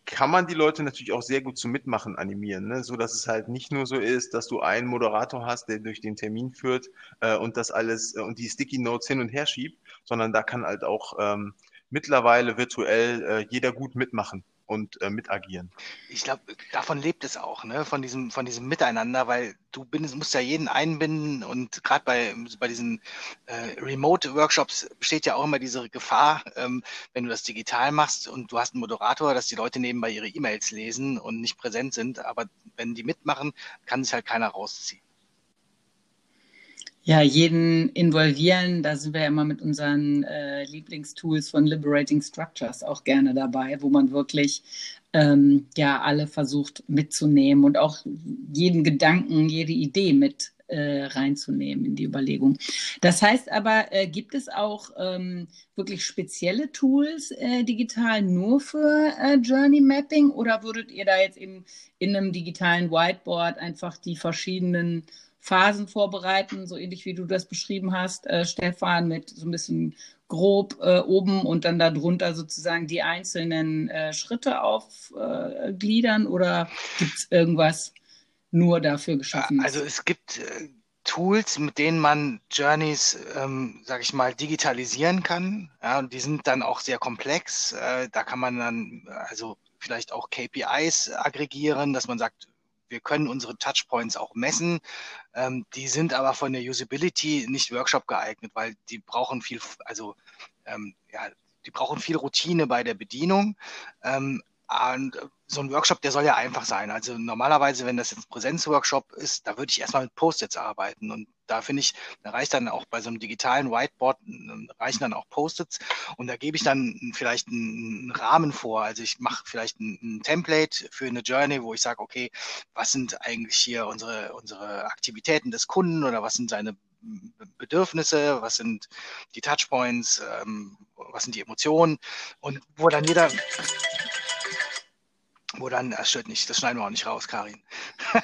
[SPEAKER 2] kann man die Leute natürlich auch sehr gut zum Mitmachen animieren, ne? so dass es halt nicht nur so ist, dass du einen Moderator hast, der durch den Termin führt äh, und das alles äh, und die Sticky Notes hin und her schiebt, sondern da kann halt auch ähm, mittlerweile virtuell äh, jeder gut mitmachen und äh, mitagieren.
[SPEAKER 3] Ich glaube, davon lebt es auch, ne? von, diesem, von diesem Miteinander, weil du bindest, musst ja jeden einbinden und gerade bei, bei diesen äh, Remote-Workshops besteht ja auch immer diese Gefahr, ähm, wenn du das digital machst und du hast einen Moderator, dass die Leute nebenbei ihre E-Mails lesen und nicht präsent sind, aber wenn die mitmachen, kann sich halt keiner rausziehen.
[SPEAKER 1] Ja, jeden involvieren, da sind wir ja immer mit unseren äh, Lieblingstools von Liberating Structures auch gerne dabei, wo man wirklich ähm, ja alle versucht mitzunehmen und auch jeden Gedanken, jede Idee mit äh, reinzunehmen in die Überlegung. Das heißt aber, äh, gibt es auch ähm, wirklich spezielle Tools äh, digital nur für äh, Journey Mapping oder würdet ihr da jetzt eben in einem digitalen Whiteboard einfach die verschiedenen Phasen vorbereiten, so ähnlich wie du das beschrieben hast, äh, Stefan, mit so ein bisschen grob äh, oben und dann darunter sozusagen die einzelnen äh, Schritte aufgliedern oder gibt es irgendwas nur dafür geschaffen?
[SPEAKER 3] Also es gibt äh, Tools, mit denen man Journeys, ähm, sage ich mal, digitalisieren kann. Ja, und die sind dann auch sehr komplex. Äh, da kann man dann also vielleicht auch KPIs aggregieren, dass man sagt, wir können unsere Touchpoints auch messen. Ähm, die sind aber von der Usability nicht Workshop geeignet, weil die brauchen viel, also ähm, ja, die brauchen viel Routine bei der Bedienung. Ähm, und so ein Workshop, der soll ja einfach sein. Also normalerweise, wenn das jetzt ein Präsenzworkshop ist, da würde ich erstmal mit Post-its arbeiten. Und da finde ich, da reicht dann auch bei so einem digitalen Whiteboard, reichen dann auch Post-its. Und da gebe ich dann vielleicht einen, Rahmen vor. Also ich mache vielleicht ein, ein, Template für eine Journey, wo ich sage, okay, was sind eigentlich hier unsere, unsere Aktivitäten des Kunden oder was sind seine Bedürfnisse, was sind die Touchpoints, ähm, was sind die Emotionen und wo dann jeder wo dann, das stört nicht, das schneiden wir auch nicht raus, Karin.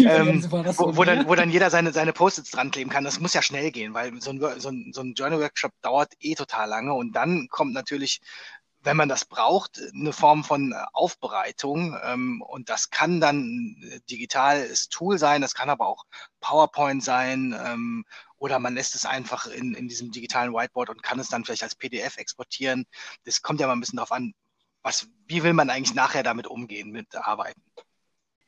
[SPEAKER 3] ähm, wo, wo, dann, wo dann jeder seine, seine Post-its dran kleben kann. Das muss ja schnell gehen, weil so ein, so ein, so ein Journal-Workshop dauert eh total lange und dann kommt natürlich wenn man das braucht, eine Form von Aufbereitung. Ähm, und das kann dann ein digitales Tool sein, das kann aber auch PowerPoint sein ähm, oder man lässt es einfach in, in diesem digitalen Whiteboard und kann es dann vielleicht als PDF exportieren. Das kommt ja mal ein bisschen darauf an, was, wie will man eigentlich nachher damit umgehen, mit Arbeiten?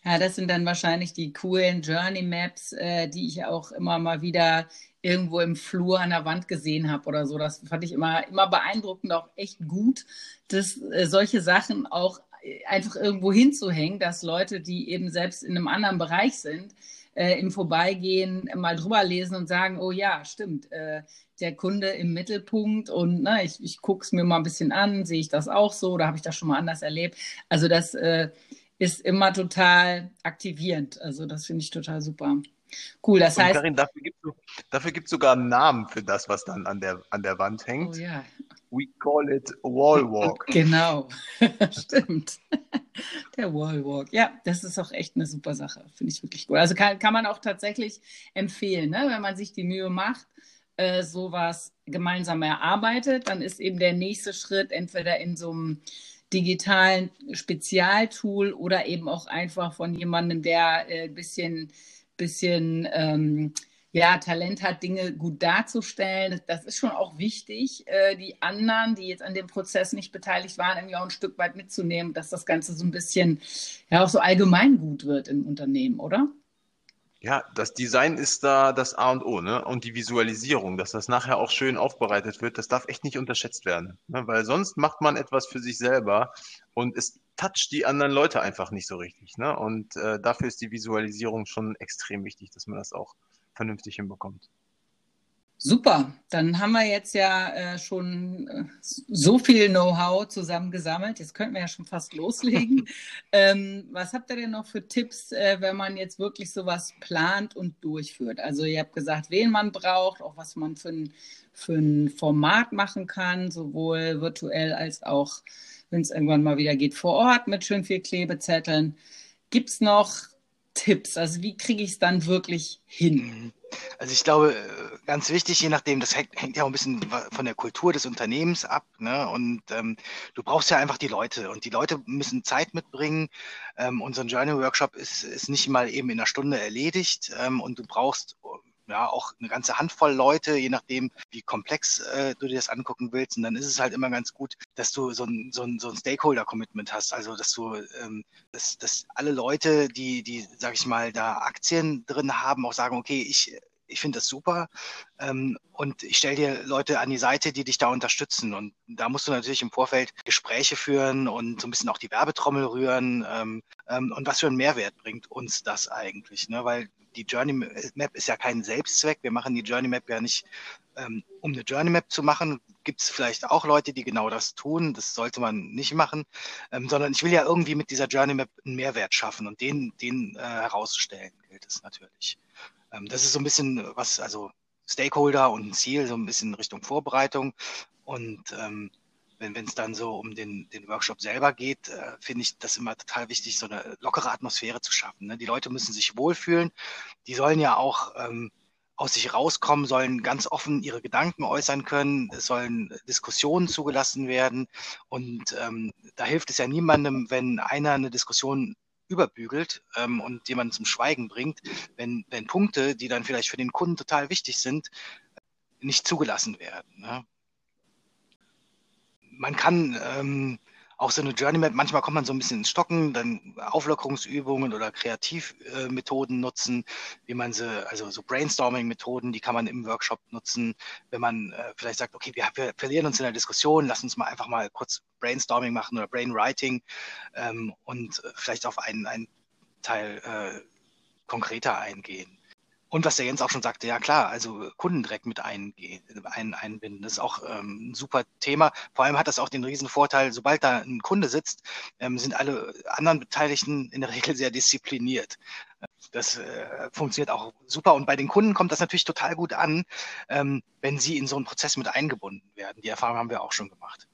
[SPEAKER 1] Ja, das sind dann wahrscheinlich die coolen Journey Maps, äh, die ich auch immer mal wieder irgendwo im Flur an der Wand gesehen habe oder so. Das fand ich immer, immer beeindruckend, auch echt gut, dass äh, solche Sachen auch äh, einfach irgendwo hinzuhängen, dass Leute, die eben selbst in einem anderen Bereich sind, äh, im Vorbeigehen mal drüber lesen und sagen, oh ja, stimmt, äh, der Kunde im Mittelpunkt und na, ich, ich gucke es mir mal ein bisschen an, sehe ich das auch so oder habe ich das schon mal anders erlebt? Also das äh, ist immer total aktivierend. Also das finde ich total super. Cool, das und heißt.
[SPEAKER 2] Karin, dafür gibt es dafür sogar einen Namen für das, was dann an der, an der Wand hängt.
[SPEAKER 1] Oh ja.
[SPEAKER 2] We call it Wallwalk.
[SPEAKER 1] Genau, stimmt. Der Wallwalk. Ja, das ist auch echt eine super Sache. Finde ich wirklich gut. Also kann, kann man auch tatsächlich empfehlen, ne? wenn man sich die Mühe macht, äh, sowas gemeinsam erarbeitet, dann ist eben der nächste Schritt entweder in so einem digitalen Spezialtool oder eben auch einfach von jemandem, der ein äh, bisschen, bisschen ähm, ja, Talent hat, Dinge gut darzustellen. Das ist schon auch wichtig, äh, die anderen, die jetzt an dem Prozess nicht beteiligt waren, irgendwie auch ein Stück weit mitzunehmen, dass das Ganze so ein bisschen ja auch so allgemein gut wird im Unternehmen, oder?
[SPEAKER 2] Ja, das Design ist da das A und O, ne? Und die Visualisierung, dass das nachher auch schön aufbereitet wird, das darf echt nicht unterschätzt werden. Ne? Weil sonst macht man etwas für sich selber und es toucht die anderen Leute einfach nicht so richtig. Ne? Und äh, dafür ist die Visualisierung schon extrem wichtig, dass man das auch vernünftig hinbekommt.
[SPEAKER 1] Super, dann haben wir jetzt ja äh, schon äh, so viel Know-how zusammen gesammelt. Jetzt könnten wir ja schon fast loslegen. ähm, was habt ihr denn noch für Tipps, äh, wenn man jetzt wirklich sowas plant und durchführt? Also ihr habt gesagt, wen man braucht, auch was man für ein, für ein Format machen kann, sowohl virtuell als auch, wenn es irgendwann mal wieder geht, vor Ort mit schön viel Klebezetteln. Gibt es noch Tipps? Also wie kriege ich es dann wirklich hin? Mhm.
[SPEAKER 3] Also ich glaube, äh, ganz wichtig, je nachdem, das hängt, hängt ja auch ein bisschen von der Kultur des Unternehmens ab. Ne? Und ähm, du brauchst ja einfach die Leute und die Leute müssen Zeit mitbringen. Ähm, unser Journey Workshop ist, ist nicht mal eben in einer Stunde erledigt ähm, und du brauchst ja, auch eine ganze Handvoll Leute, je nachdem, wie komplex äh, du dir das angucken willst. Und dann ist es halt immer ganz gut, dass du so ein, so ein, so ein Stakeholder-Commitment hast. Also, dass du, ähm, dass, dass alle Leute, die, die, sag ich mal, da Aktien drin haben, auch sagen, okay, ich ich finde das super. Ähm, und ich stelle dir Leute an die Seite, die dich da unterstützen. Und da musst du natürlich im Vorfeld Gespräche führen und so ein bisschen auch die Werbetrommel rühren. Ähm, ähm, und was für einen Mehrwert bringt uns das eigentlich? Ne? Weil die Journey Map ist ja kein Selbstzweck. Wir machen die Journey Map ja nicht, ähm, um eine Journey Map zu machen. Gibt es vielleicht auch Leute, die genau das tun. Das sollte man nicht machen, ähm, sondern ich will ja irgendwie mit dieser Journey Map einen Mehrwert schaffen und den, den äh, herauszustellen gilt es natürlich. Ähm, das ist so ein bisschen was, also Stakeholder und ein Ziel, so ein bisschen Richtung Vorbereitung. Und ähm, wenn es dann so um den, den Workshop selber geht, äh, finde ich das immer total wichtig, so eine lockere Atmosphäre zu schaffen. Ne? Die Leute müssen sich wohlfühlen. Die sollen ja auch ähm, aus sich rauskommen, sollen ganz offen ihre Gedanken äußern können, es sollen Diskussionen zugelassen werden. Und ähm, da hilft es ja niemandem, wenn einer eine Diskussion überbügelt ähm, und jemanden zum Schweigen bringt, wenn, wenn Punkte, die dann vielleicht für den Kunden total wichtig sind, nicht zugelassen werden. Ne? Man kann ähm, auch so eine Journey Map, manchmal kommt man so ein bisschen ins Stocken, dann Auflockerungsübungen oder Kreativmethoden nutzen, wie man sie, also so Brainstorming-Methoden, die kann man im Workshop nutzen, wenn man äh, vielleicht sagt, okay, wir, wir, verlieren uns in der Diskussion, lass uns mal einfach mal kurz Brainstorming machen oder Brainwriting ähm, und äh, vielleicht auf einen, einen Teil äh, konkreter eingehen. Und was der Jens auch schon sagte, ja klar, also Kunden direkt mit eingehen, ein, einbinden, das ist auch ähm, ein super Thema. Vor allem hat das auch den riesen Vorteil, sobald da ein Kunde sitzt, ähm, sind alle anderen Beteiligten in der Regel sehr diszipliniert. Das äh, funktioniert auch super. Und bei den Kunden kommt das natürlich total gut an, ähm, wenn sie in so einen Prozess mit eingebunden werden. Die Erfahrung haben wir auch schon gemacht.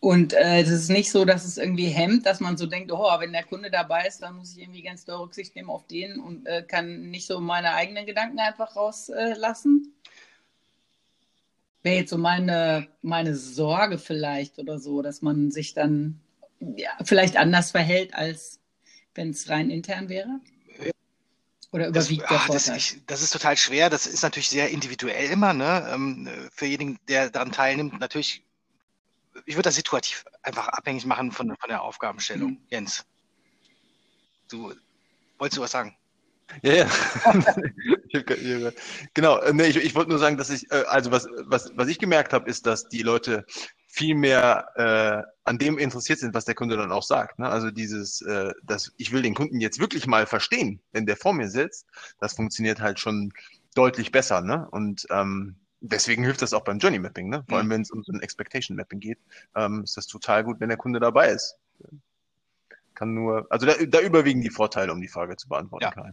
[SPEAKER 1] Und äh, es ist nicht so, dass es irgendwie hemmt, dass man so denkt, oh, wenn der Kunde dabei ist, dann muss ich irgendwie ganz doll Rücksicht nehmen auf den und äh, kann nicht so meine eigenen Gedanken einfach rauslassen. Äh, Wäre jetzt so meine, meine Sorge vielleicht oder so, dass man sich dann ja, vielleicht anders verhält, als wenn es rein intern wäre?
[SPEAKER 3] Oder überwiegt das, der Vorteil? Das, ich, das, ist total schwer. Das ist natürlich sehr individuell immer. Ne? Ähm, für jeden, der daran teilnimmt, natürlich ich würde das situativ einfach abhängig machen von, von der Aufgabenstellung. Mhm. Jens, du wolltest du was sagen?
[SPEAKER 2] Ja, ja. genau. Äh, nee, ich, ich wollte nur sagen, dass ich, äh, also was, was, was ich gemerkt habe, ist, dass die Leute viel mehr äh, an dem interessiert sind, was der Kunde dann auch sagt. Ne? Also dieses, äh, dass ich will den Kunden jetzt wirklich mal verstehen, wenn der vor mir sitzt, das funktioniert halt schon deutlich besser. Ne? Und ähm, deswegen hilft das auch beim Journey Mapping, ne? Vor allem, mhm. wenn es um so ein Expectation Mapping geht, ähm, ist das total gut, wenn der Kunde dabei ist. Kann nur, also da, da überwiegen die Vorteile, um die Frage zu beantworten. Ja.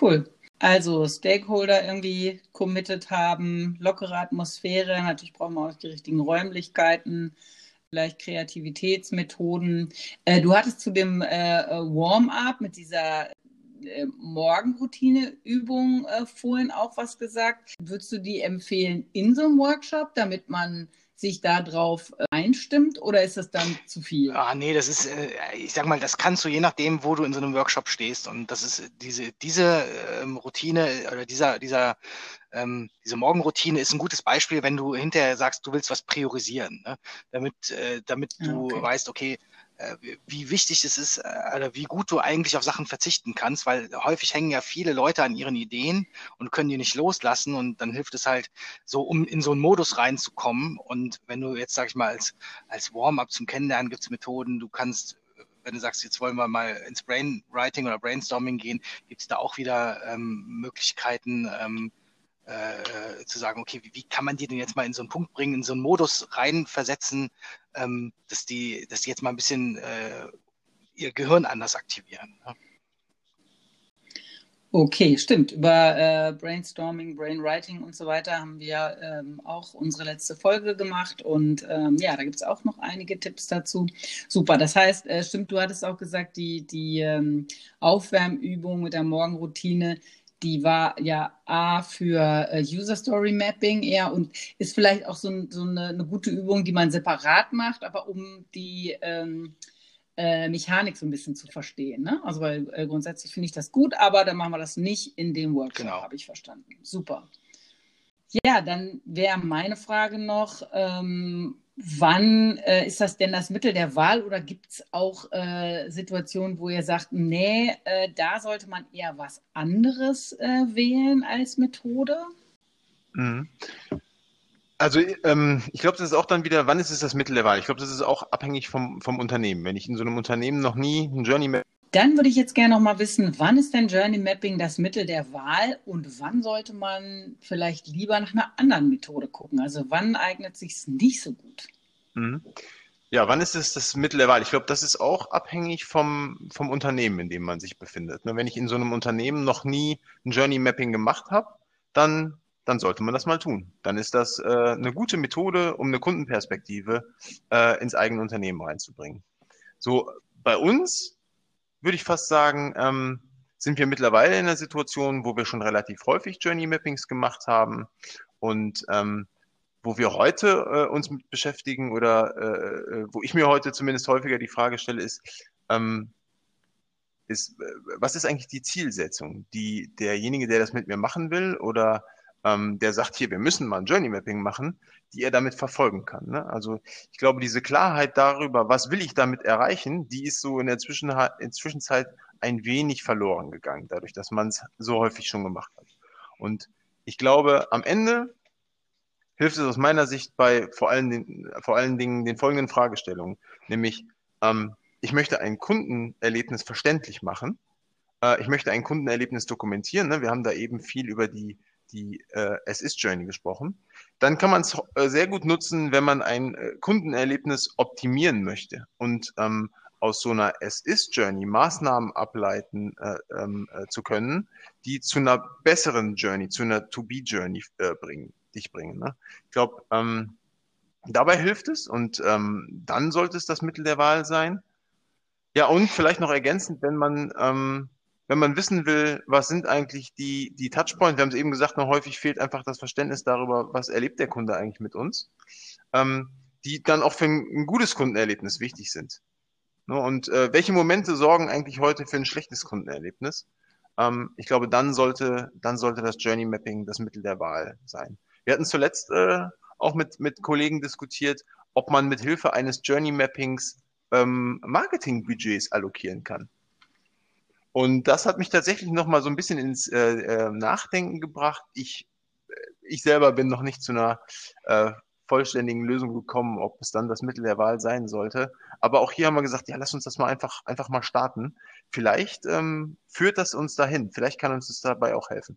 [SPEAKER 1] Cool. Also Stakeholder irgendwie committed haben, lockere Atmosphäre, natürlich brauchen wir auch die richtigen Räumlichkeiten, vielleicht Kreativitätsmethoden. Äh, du hattest zu dem äh, Warm-up mit dieser äh, Morgenroutineübung äh, vorhin auch was gesagt. Würdest du die empfehlen in so einem Workshop, damit man sich darauf äh, einstimmt oder ist das dann zu viel?
[SPEAKER 3] Ah, nee, das ist, äh, ich sag mal, das kannst du je nachdem, wo du in so einem Workshop stehst. Und das ist diese, diese ähm, Routine oder dieser, dieser, ähm, diese Morgenroutine ist ein gutes Beispiel, wenn du hinterher sagst, du willst was priorisieren, ne? damit, äh, damit du okay. weißt, okay, äh, wie wichtig es ist äh, oder wie gut du eigentlich auf Sachen verzichten kannst, weil häufig hängen ja viele Leute an ihren Ideen und können die nicht loslassen und dann hilft es halt so, um in so einen Modus reinzukommen. Und wenn du jetzt, sag ich mal, als, als Warm-up zum Kennenlernen gibt's Methoden, du kannst wenn du sagst, jetzt wollen wir mal ins Brainwriting oder Brainstorming gehen, gibt es da auch wieder ähm, Möglichkeiten, ähm, äh, zu sagen, okay, wie, wie, kann man die denn jetzt mal in so einen Punkt bringen, in so einen Modus reinversetzen, ähm, dass die, dass die jetzt mal ein bisschen äh, ihr Gehirn anders aktivieren. Ne?
[SPEAKER 1] Okay, stimmt. Über äh, Brainstorming, Brainwriting und so weiter haben wir ähm, auch unsere letzte Folge gemacht und ähm, ja, da gibt es auch noch einige Tipps dazu. Super, das heißt, äh, stimmt, du hattest auch gesagt, die, die ähm, Aufwärmübung mit der Morgenroutine, die war ja A für äh, User Story Mapping eher und ist vielleicht auch so, so eine, eine, gute Übung, die man separat macht, aber um die ähm, äh, Mechanik so ein bisschen zu verstehen. Ne? Also weil äh, grundsätzlich finde ich das gut, aber dann machen wir das nicht in dem Workshop, genau. habe ich verstanden. Super. Ja, dann wäre meine Frage noch, ähm, wann äh, ist das denn das Mittel der Wahl oder gibt es auch äh, Situationen, wo ihr sagt, nee, äh, da sollte man eher was anderes äh, wählen als Methode?
[SPEAKER 2] Mhm. Also ähm, ich glaube, das ist auch dann wieder, wann ist es das Mittel der Wahl? Ich glaube, das ist auch abhängig vom, vom Unternehmen. Wenn ich in so einem Unternehmen noch nie ein Journey.
[SPEAKER 1] Dann würde ich jetzt gerne noch mal wissen, wann ist denn Journey Mapping das Mittel der Wahl und wann sollte man vielleicht lieber nach einer anderen Methode gucken? Also wann eignet sich nicht so gut?
[SPEAKER 2] Mhm. Ja, wann ist es das Mittel der Wahl? Ich glaube, das ist auch abhängig vom, vom Unternehmen, in dem man sich befindet. Ne, wenn ich in so einem Unternehmen noch nie ein Journey Mapping gemacht habe, dann dann sollte man das mal tun. Dann ist das äh, eine gute Methode, um eine Kundenperspektive äh, ins eigene Unternehmen reinzubringen. So, bei uns würde ich fast sagen, ähm, sind wir mittlerweile in einer Situation, wo wir schon relativ häufig Journey Mappings gemacht haben und ähm, wo wir heute äh, uns mit beschäftigen oder äh, äh wo ich mir heute zumindest häufiger die Frage stelle, ist, ähm, ist, äh, was ist eigentlich die Zielsetzung, die derjenige, der das mit mir machen will oder ähm, der sagt hier, wir müssen mal ein Journey Mapping machen, die er damit verfolgen kann. Ne? Also ich glaube, diese Klarheit darüber, was will ich damit erreichen, die ist so in der Zwischen in Zwischenzeit ein wenig verloren gegangen, dadurch, dass man es so häufig schon gemacht hat. Und ich glaube, am Ende hilft es aus meiner Sicht bei vor allen, den, vor allen Dingen den folgenden Fragestellungen, nämlich ähm, ich möchte ein Kundenerlebnis verständlich machen. Äh, ich möchte ein Kundenerlebnis dokumentieren. Ne? Wir haben da eben viel über die die äh, Es-Ist-Journey gesprochen. Dann kann man es äh, sehr gut nutzen, wenn man ein äh, Kundenerlebnis optimieren möchte und ähm, aus so einer Es-Ist-Journey Maßnahmen ableiten äh, ähm, äh, zu können, die zu einer besseren Journey, zu einer To-Be-Journey äh, bringen, dich bringen. Ne? Ich glaube, ähm, dabei hilft es und ähm, dann sollte es das Mittel der Wahl sein. Ja, und vielleicht noch ergänzend, wenn man ähm, wenn man wissen will, was sind eigentlich die, die Touchpoints, wir haben es eben gesagt, noch häufig fehlt einfach das Verständnis darüber, was erlebt der Kunde eigentlich mit uns, ähm, die dann auch für ein, gutes Kundenerlebnis wichtig sind. Ne? Und äh, welche Momente sorgen eigentlich heute für ein schlechtes Kundenerlebnis? Ähm, ich glaube, dann sollte, dann sollte das Journey Mapping das Mittel der Wahl sein. Wir hatten zuletzt äh, auch mit, mit Kollegen diskutiert, ob man mit Hilfe eines Journey Mappings ähm, Marketingbudgets allokieren kann. Und das hat mich tatsächlich noch mal so ein bisschen ins äh, äh, Nachdenken gebracht. Ich, äh, ich selber bin noch nicht zu einer äh, vollständigen Lösung gekommen, ob es dann das Mittel der Wahl sein sollte. Aber auch hier haben wir gesagt, ja, lass uns das mal einfach, einfach mal starten. Vielleicht ähm, führt das uns dahin. Vielleicht kann uns das dabei auch helfen.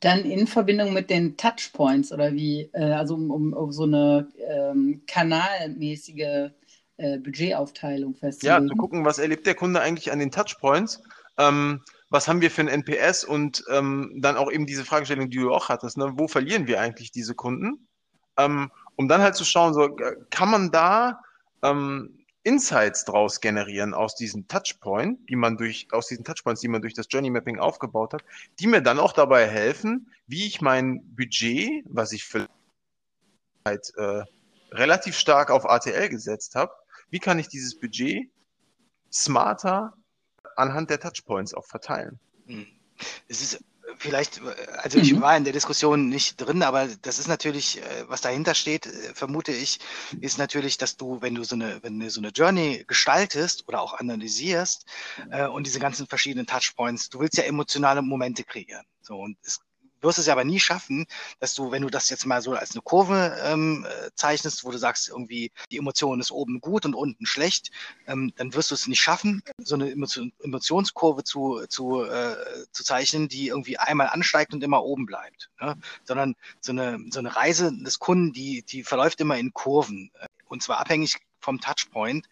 [SPEAKER 1] Dann in Verbindung mit den Touchpoints oder wie, äh, also um, um, um so eine ähm, kanalmäßige äh, Budgetaufteilung festzulegen.
[SPEAKER 2] Ja, zu gucken, was erlebt der Kunde eigentlich an den Touchpoints. Ähm, was haben wir für ein NPS und ähm, dann auch eben diese Fragestellung, die du auch hattest, ne? wo verlieren wir eigentlich diese Kunden? Ähm, um dann halt zu schauen, so äh, kann man da ähm, Insights draus generieren aus diesen Touchpoint, die man durch, aus diesen Touchpoints, die man durch das Journey Mapping aufgebaut hat, die mir dann auch dabei helfen, wie ich mein Budget, was ich vielleicht äh, relativ stark auf ATL gesetzt habe, wie kann ich dieses Budget smarter anhand der Touchpoints auch verteilen? Hm.
[SPEAKER 3] Es ist vielleicht, also ich mhm. war in der Diskussion nicht drin, aber das ist natürlich, äh, was dahinter steht, äh, vermute ich, ist natürlich, dass du, wenn du so eine, wenn du so eine Journey gestaltest oder auch analysierst äh, und diese ganzen verschiedenen Touchpoints, du willst ja emotionale Momente kreieren. So und es wirst es ja aber nie schaffen, dass du, wenn du das jetzt mal so als eine Kurve ähm, äh, zeichnest, wo du sagst, irgendwie die Emotion ist oben gut und unten schlecht, ähm, dann wirst du es nicht schaffen, so eine Emotion, Emotionskurve zu, zu, äh, zu zeichnen, die irgendwie einmal ansteigt und immer oben bleibt. Ne? Sondern so eine, so eine Reise des Kunden, die, die verläuft immer in Kurven. Und zwar abhängig vom Touchpoint.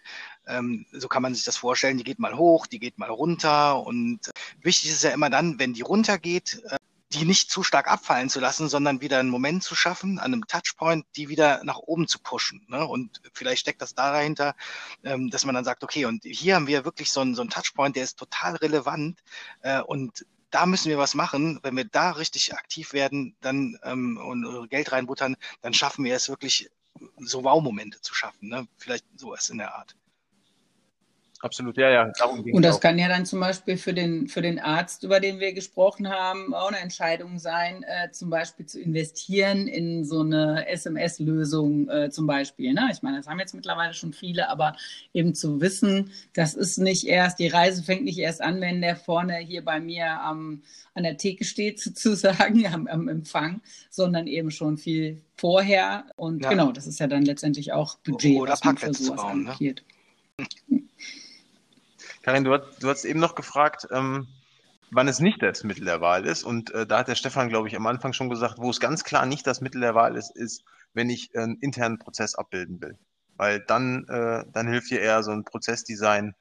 [SPEAKER 3] Ähm, so kann man sich das vorstellen. Die geht mal hoch, die geht mal runter. Und wichtig ist ja immer dann, wenn die runtergeht, äh, die nicht zu stark abfallen zu lassen, sondern wieder einen Moment zu schaffen, an einem Touchpoint, die wieder nach oben zu pushen. Ne? Und vielleicht steckt das da dahinter, ähm, dass man dann sagt, okay, und hier haben wir wirklich so einen, so einen Touchpoint, der ist total relevant äh, und da müssen wir was machen. Wenn wir da richtig aktiv werden, dann ähm, und Geld reinbuttern, dann schaffen wir es wirklich so Wow-Momente zu schaffen. Ne? Vielleicht sowas in der Art.
[SPEAKER 2] Absolut, ja, ja.
[SPEAKER 1] und das auch. kann ja dann zum Beispiel für den, für den Arzt, über den wir gesprochen haben, auch eine Entscheidung sein, äh, zum Beispiel zu investieren in so eine SMS-Lösung äh, zum Beispiel. Ne? Ich meine, das haben jetzt mittlerweile schon viele, aber eben zu wissen, das ist nicht erst, die Reise fängt nicht erst an, wenn der vorne hier bei mir am, an der Theke steht, sozusagen, am, am Empfang, sondern eben schon viel vorher. Und ja. genau, das ist ja dann letztendlich auch Budget,
[SPEAKER 3] Oder was man für sowas bauen,
[SPEAKER 1] Ne?
[SPEAKER 2] Karin, du, hast, du hast eben noch gefragt, ähm, wann es nicht das Mittel der Wahl ist. Und äh, da hat der Stefan, glaube ich, am Anfang schon gesagt, wo es ganz klar nicht das Mittel der Wahl ist, ist, wenn ich einen internen Prozess abbilden will. Weil dann, äh, dann hilft dir eher so ein Prozessdesign.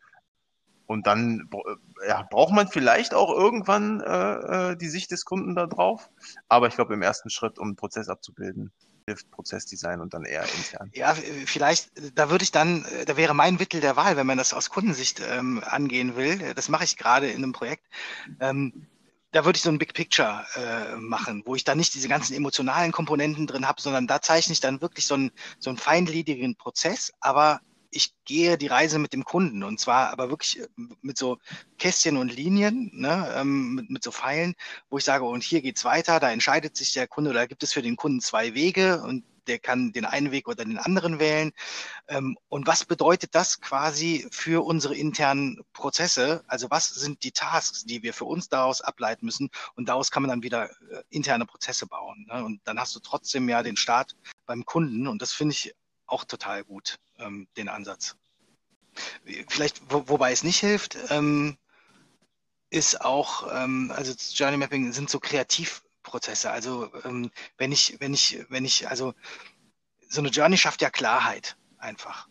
[SPEAKER 2] Und dann äh, ja, braucht man vielleicht auch irgendwann äh, äh, die Sicht des Kunden da drauf. Aber ich glaube, im ersten Schritt, um einen Prozess abzubilden, hilft Prozessdesign und dann eher intern.
[SPEAKER 3] Ja, vielleicht, da würde ich dann, da wäre mein Mittel der Wahl, wenn man das aus Kundensicht ähm, angehen will. Das mache ich gerade in einem Projekt. Ähm, da würde ich so ein Big Picture äh, machen, wo ich dann nicht diese ganzen emotionalen Komponenten drin habe, sondern da zeichne ich dann wirklich so einen, so einen feingliedrigen Prozess, aber ich gehe die Reise mit dem Kunden und zwar aber wirklich äh, mit so Kästchen und Linien, ne, ähm, mit, mit so Pfeilen, wo ich sage, und hier geht's weiter, da entscheidet sich der Kunde oder gibt es für den Kunden zwei Wege und der kann den einen Weg oder den anderen wählen. Ähm, und was bedeutet das quasi für unsere internen Prozesse? Also was sind die Tasks, die wir für uns daraus ableiten müssen? Und daraus kann man dann wieder äh, interne Prozesse bauen. Ne? Und dann hast du trotzdem ja den Start beim Kunden. Und das finde ich auch total gut, ähm, den Ansatz. Vielleicht, wo, wobei es nicht hilft, ähm, ist auch, ähm, also Journey Mapping sind so Kreativprozesse. Also ähm, wenn ich, wenn ich, wenn ich, also so eine Journey schafft ja Klarheit einfach.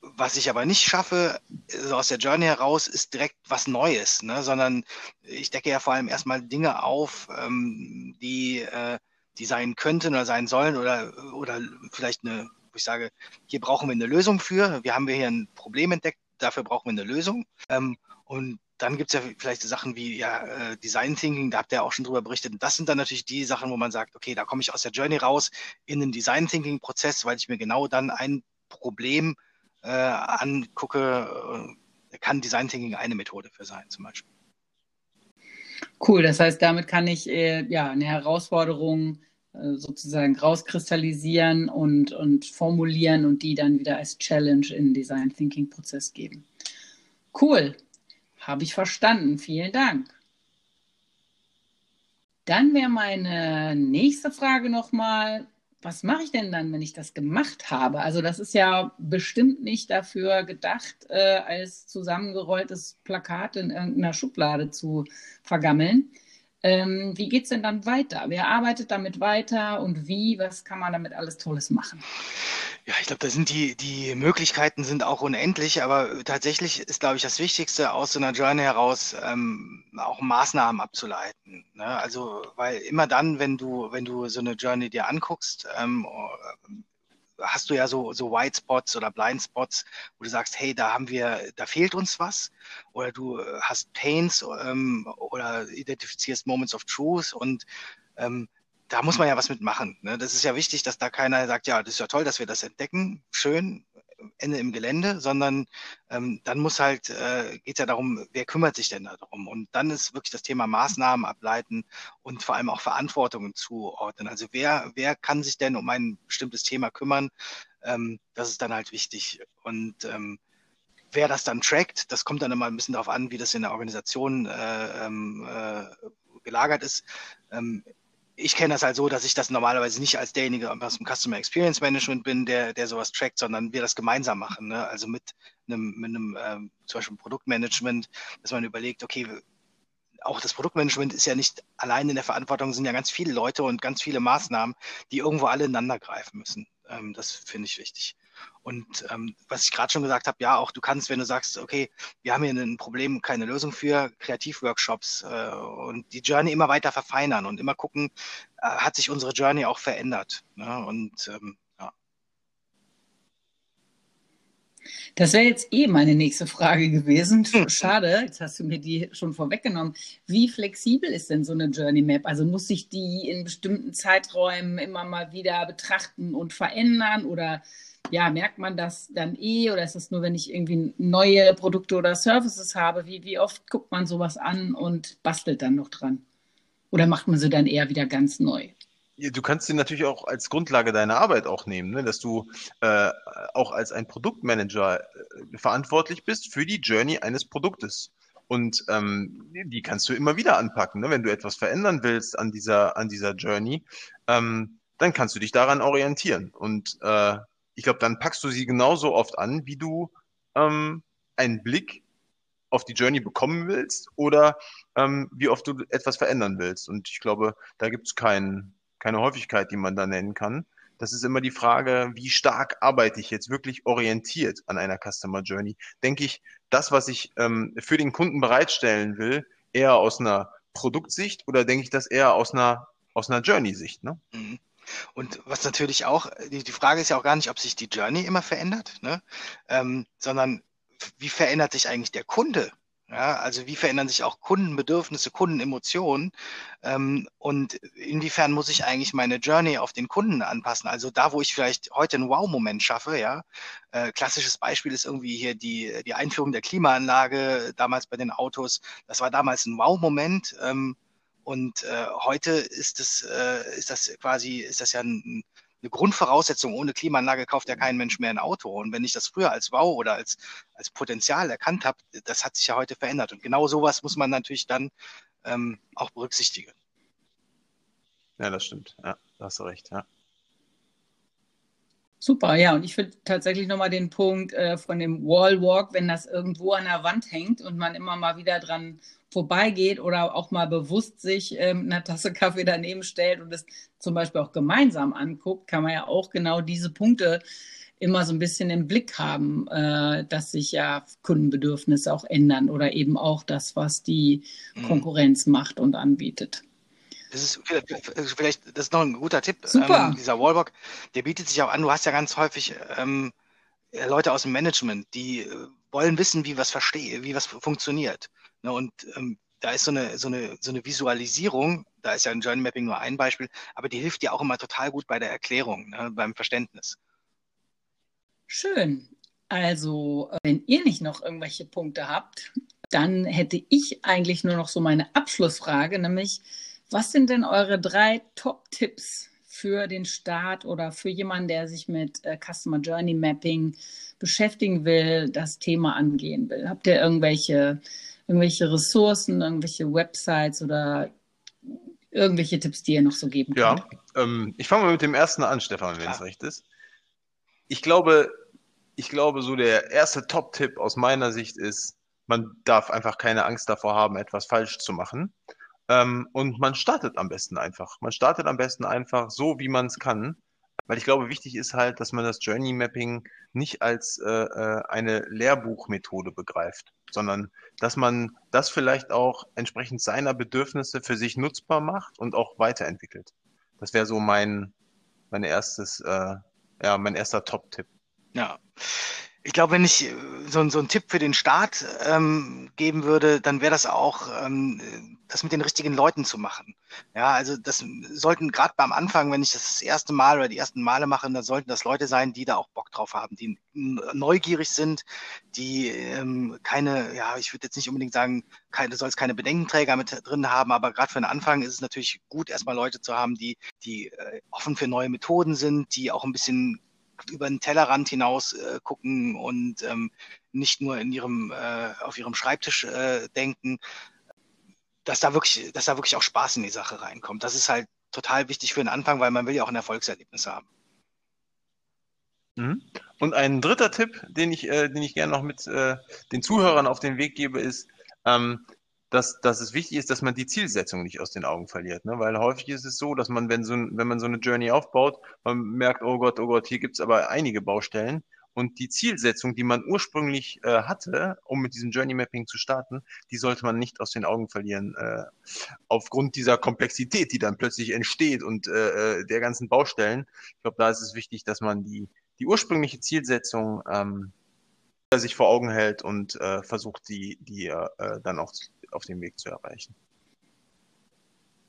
[SPEAKER 3] Was ich aber nicht schaffe, also aus der Journey heraus, ist direkt was Neues, ne? sondern ich decke ja vor allem erstmal Dinge auf, ähm, die, äh, die sein könnten oder sein sollen oder, oder vielleicht eine ich sage, hier brauchen wir eine Lösung für. Wir haben hier ein Problem entdeckt, dafür brauchen wir eine Lösung. Ähm, und dann gibt es ja vielleicht Sachen wie ja, äh, Design Thinking, da habt ihr auch schon drüber berichtet. Und das sind dann natürlich die Sachen, wo man sagt, okay, da komme ich aus der Journey raus in den Design Thinking Prozess, weil ich mir genau dann ein Problem äh, angucke. Äh, kann Design Thinking eine Methode für sein, zum Beispiel.
[SPEAKER 1] Cool, das heißt, damit kann ich äh, ja eine Herausforderung sozusagen rauskristallisieren und, und formulieren und die dann wieder als Challenge in Design Thinking Prozess geben. Cool, habe ich verstanden. Vielen Dank. Dann wäre meine nächste Frage nochmal, was mache ich denn dann, wenn ich das gemacht habe? Also das ist ja bestimmt nicht dafür gedacht, äh, als zusammengerolltes Plakat in irgendeiner Schublade zu vergammeln, ähm, wie geht es denn dann weiter? Wer arbeitet damit weiter und wie? Was kann man damit alles Tolles machen?
[SPEAKER 3] Ja, ich glaube, da sind die, die Möglichkeiten sind auch unendlich, aber tatsächlich ist, glaube ich, das Wichtigste aus so einer Journey heraus ähm, auch Maßnahmen abzuleiten. Ne? Also, weil immer dann, wenn du, wenn du so eine Journey dir anguckst, ähm, hast du ja so, so White Spots oder Blind Spots, wo du sagst, hey, da haben wir, da fehlt uns was. Oder du äh, hast Pains ähm, oder identifizierst Moments of Truth und ähm, da muss man ja was mitmachen. Ne? Das ist ja wichtig, dass da keiner sagt, ja, das ist ja toll, dass wir das entdecken, schön, Ende im Gelände, sondern ähm, dann muss halt, äh, geht ja darum, wer kümmert sich denn darum? Und dann ist wirklich das Thema Maßnahmen ableiten und vor allem auch Verantwortungen zuordnen. Also wer, wer kann sich denn um ein bestimmtes Thema kümmern? Ähm, das ist dann halt wichtig. Und ähm, wer das dann trackt, das kommt dann immer ein bisschen darauf an, wie das in der Organisation äh, ähm, äh, gelagert ist. Ähm, ich kenne das halt so, dass ich das normalerweise nicht als derjenige aus dem Customer Experience Management bin, der, der sowas trackt, sondern wir das gemeinsam machen. Ne? Also mit einem, mit einem ähm, zum Beispiel Produktmanagement, dass man überlegt, okay, auch das Produktmanagement ist ja nicht allein in der Verantwortung, sind ja ganz viele Leute und ganz viele Maßnahmen, die irgendwo alle ineinander greifen müssen. Ähm, das finde ich wichtig. Und ähm, was ich gerade schon gesagt habe, ja, auch du kannst, wenn du sagst, okay, wir haben hier ein Problem, keine Lösung für Kreativworkshops äh, und die Journey immer weiter verfeinern und immer gucken, äh, hat sich unsere Journey auch verändert. Ne? Und ähm,
[SPEAKER 1] Das wäre jetzt eh meine nächste Frage gewesen. Schade, jetzt hast du mir die schon vorweggenommen. Wie flexibel ist denn so eine Journey Map? Also muss ich die in bestimmten Zeiträumen immer mal wieder betrachten und verändern oder ja, merkt man das dann eh oder ist das nur, wenn ich irgendwie neue Produkte oder Services habe? Wie, wie oft guckt man sowas an und bastelt dann noch dran? Oder macht man sie dann eher wieder ganz neu?
[SPEAKER 2] Du kannst sie natürlich auch als Grundlage deiner Arbeit auch nehmen, ne? dass du äh, auch als ein Produktmanager äh, verantwortlich bist für die Journey eines Produktes. Und ähm, die kannst du immer wieder anpacken. Ne? Wenn du etwas verändern willst an dieser, an dieser Journey, ähm, dann kannst du dich daran orientieren. Und äh, ich glaube, dann packst du sie genauso oft an, wie du ähm, einen Blick auf die Journey bekommen willst oder ähm, wie oft du etwas verändern willst. Und ich glaube, da gibt es keinen keine Häufigkeit, die man da nennen kann. Das ist immer die Frage, wie stark arbeite ich jetzt wirklich orientiert an einer Customer Journey? Denke ich, das, was ich ähm, für den Kunden bereitstellen will, eher aus einer Produktsicht oder denke ich das eher aus einer, aus einer Journey-Sicht? Ne?
[SPEAKER 3] Mhm. Und was natürlich auch, die, die Frage ist ja auch gar nicht, ob sich die Journey immer verändert, ne? Ähm, sondern wie verändert sich eigentlich der Kunde ja, also wie verändern sich auch Kundenbedürfnisse, Kundenemotionen ähm, und inwiefern muss ich eigentlich meine Journey auf den Kunden anpassen? Also da, wo ich vielleicht heute einen Wow-Moment schaffe, ja, äh, klassisches Beispiel ist irgendwie hier die, die Einführung der Klimaanlage damals bei den Autos. Das war damals ein Wow-Moment. Ähm, und äh, heute ist es, äh, ist das quasi, ist das ja ein, eine Grundvoraussetzung. Ohne Klimaanlage kauft ja kein Mensch mehr ein Auto. Und wenn ich das früher als Wow oder als, als Potenzial erkannt habe, das hat sich ja heute verändert. Und genau sowas muss man natürlich dann ähm, auch berücksichtigen.
[SPEAKER 2] Ja, das stimmt. Ja, da hast du recht. Ja.
[SPEAKER 1] Super, ja, und ich finde tatsächlich nochmal den Punkt äh, von dem Wallwalk, wenn das irgendwo an der Wand hängt und man immer mal wieder dran vorbeigeht oder auch mal bewusst sich ähm, eine Tasse Kaffee daneben stellt und es zum Beispiel auch gemeinsam anguckt, kann man ja auch genau diese Punkte immer so ein bisschen im Blick haben, äh, dass sich ja Kundenbedürfnisse auch ändern oder eben auch das, was die mhm. Konkurrenz macht und anbietet.
[SPEAKER 3] Das ist vielleicht, das ist noch ein guter Tipp.
[SPEAKER 1] Super.
[SPEAKER 3] Ähm, dieser Wallbox, der bietet sich auch an. Du hast ja ganz häufig ähm, Leute aus dem Management, die äh, wollen wissen, wie was verstehe, wie was funktioniert. Ne, und ähm, da ist so eine, so, eine, so eine Visualisierung, da ist ja ein Journey Mapping nur ein Beispiel, aber die hilft dir auch immer total gut bei der Erklärung, ne, beim Verständnis.
[SPEAKER 1] Schön. Also, äh, wenn ihr nicht noch irgendwelche Punkte habt, dann hätte ich eigentlich nur noch so meine Abschlussfrage, nämlich, was sind denn eure drei Top-Tipps für den Start oder für jemanden, der sich mit äh, Customer Journey Mapping beschäftigen will, das Thema angehen will? Habt ihr irgendwelche, irgendwelche Ressourcen, irgendwelche Websites oder irgendwelche Tipps, die ihr noch so geben
[SPEAKER 2] könnt? Ja, ähm, ich fange mal mit dem ersten an, Stefan, wenn es recht ist. Ich glaube, ich glaube, so der erste Top-Tipp aus meiner Sicht ist, man darf einfach keine Angst davor haben, etwas falsch zu machen. Ähm, und man startet am besten einfach. Man startet am besten einfach so, wie man es kann. Weil ich glaube, wichtig ist halt, dass man das Journey Mapping nicht als äh, äh, eine Lehrbuchmethode begreift, sondern dass man das vielleicht auch entsprechend seiner Bedürfnisse für sich nutzbar macht und auch weiterentwickelt. Das wäre so mein, mein erstes, äh, ja, mein erster Top-Tipp.
[SPEAKER 3] Ja, ich glaube, wenn ich äh, so, so einen Tipp für den Start ähm, geben würde, dann wäre das auch, ähm, das mit den richtigen Leuten zu machen. Ja, also das sollten gerade beim Anfang, wenn ich das, das erste Mal oder die ersten Male mache, dann sollten das Leute sein, die da auch Bock drauf haben, die neugierig sind, die ähm, keine, ja, ich würde jetzt nicht unbedingt sagen, keine, du sollst keine Bedenkenträger mit drin haben, aber gerade für den Anfang ist es natürlich gut, erstmal Leute zu haben, die, die äh, offen für neue Methoden sind, die auch ein bisschen über den Tellerrand hinaus äh, gucken und ähm, nicht nur in ihrem, äh, auf ihrem Schreibtisch äh, denken, dass da wirklich, dass da wirklich auch Spaß in die Sache reinkommt. Das ist halt total wichtig für den Anfang, weil man will ja auch ein Erfolgserlebnis haben.
[SPEAKER 2] Mhm. Und ein dritter Tipp, den ich, äh, den ich gerne noch mit äh, den Zuhörern auf den Weg gebe, ist, ähm, dass, dass es wichtig ist, dass man die Zielsetzung nicht aus den Augen verliert. Ne? Weil häufig ist es so, dass man, wenn, so, wenn man so eine Journey aufbaut, man merkt, oh Gott, oh Gott, hier gibt es aber einige Baustellen. Und die Zielsetzung, die man ursprünglich äh, hatte, um mit diesem Journey Mapping zu starten, die sollte man nicht aus den Augen verlieren. Äh, aufgrund dieser Komplexität, die dann plötzlich entsteht und äh, äh der ganzen Baustellen. Ich glaube, da ist es wichtig, dass man die, die ursprüngliche Zielsetzung ähm, sich vor Augen hält und äh, versucht, die, die äh, dann auch auf dem Weg zu erreichen.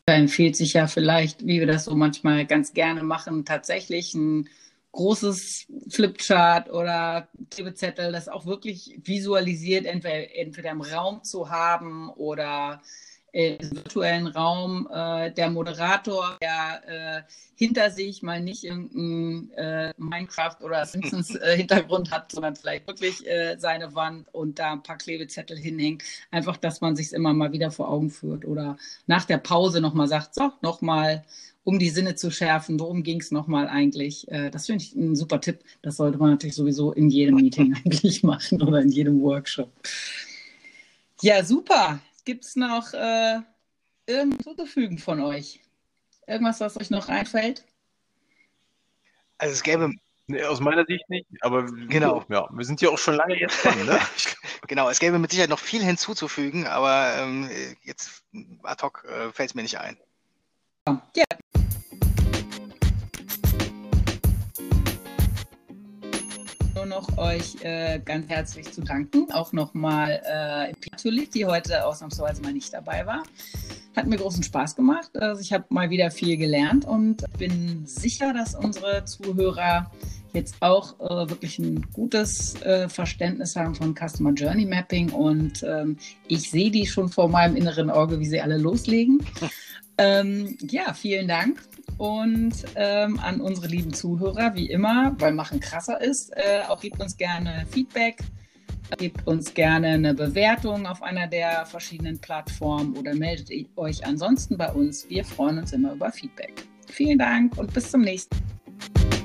[SPEAKER 1] Da empfiehlt sich ja vielleicht, wie wir das so manchmal ganz gerne machen, tatsächlich ein großes Flipchart oder Klebezettel, das auch wirklich visualisiert, entweder, entweder im Raum zu haben oder im virtuellen Raum äh, der Moderator, der äh, hinter sich mal nicht irgendeinen äh, Minecraft oder Simpsons äh, Hintergrund hat, sondern vielleicht wirklich äh, seine Wand und da ein paar Klebezettel hinhängt. Einfach, dass man sich immer mal wieder vor Augen führt oder nach der Pause nochmal sagt, so, nochmal, um die Sinne zu schärfen, worum ging es nochmal eigentlich. Äh, das finde ich ein super Tipp. Das sollte man natürlich sowieso in jedem Meeting eigentlich machen oder in jedem Workshop. Ja, super. Gibt es noch äh, irgendwas zuzufügen von euch? Irgendwas, was euch noch einfällt?
[SPEAKER 3] Also es gäbe.
[SPEAKER 2] Nee, aus meiner Sicht nicht, aber genau. ja, wir sind ja auch schon lange jetzt dran. Ne?
[SPEAKER 3] genau, es gäbe mit Sicherheit noch viel hinzuzufügen, aber ähm, jetzt ad hoc äh, fällt es mir nicht ein. Ja,
[SPEAKER 1] nur noch euch äh, ganz herzlich zu danken. Auch nochmal äh, natürlich, die heute ausnahmsweise mal nicht dabei war. Hat mir großen Spaß gemacht. Also ich habe mal wieder viel gelernt und bin sicher, dass unsere Zuhörer jetzt auch äh, wirklich ein gutes äh, Verständnis haben von Customer Journey Mapping und ähm, ich sehe die schon vor meinem inneren Auge, wie sie alle loslegen. ähm, ja, vielen Dank und ähm, an unsere lieben Zuhörer, wie immer, weil Machen krasser ist, äh, auch gebt uns gerne Feedback, gebt uns gerne eine Bewertung auf einer der verschiedenen Plattformen oder meldet euch ansonsten bei uns. Wir freuen uns immer über Feedback. Vielen Dank und bis zum nächsten Mal.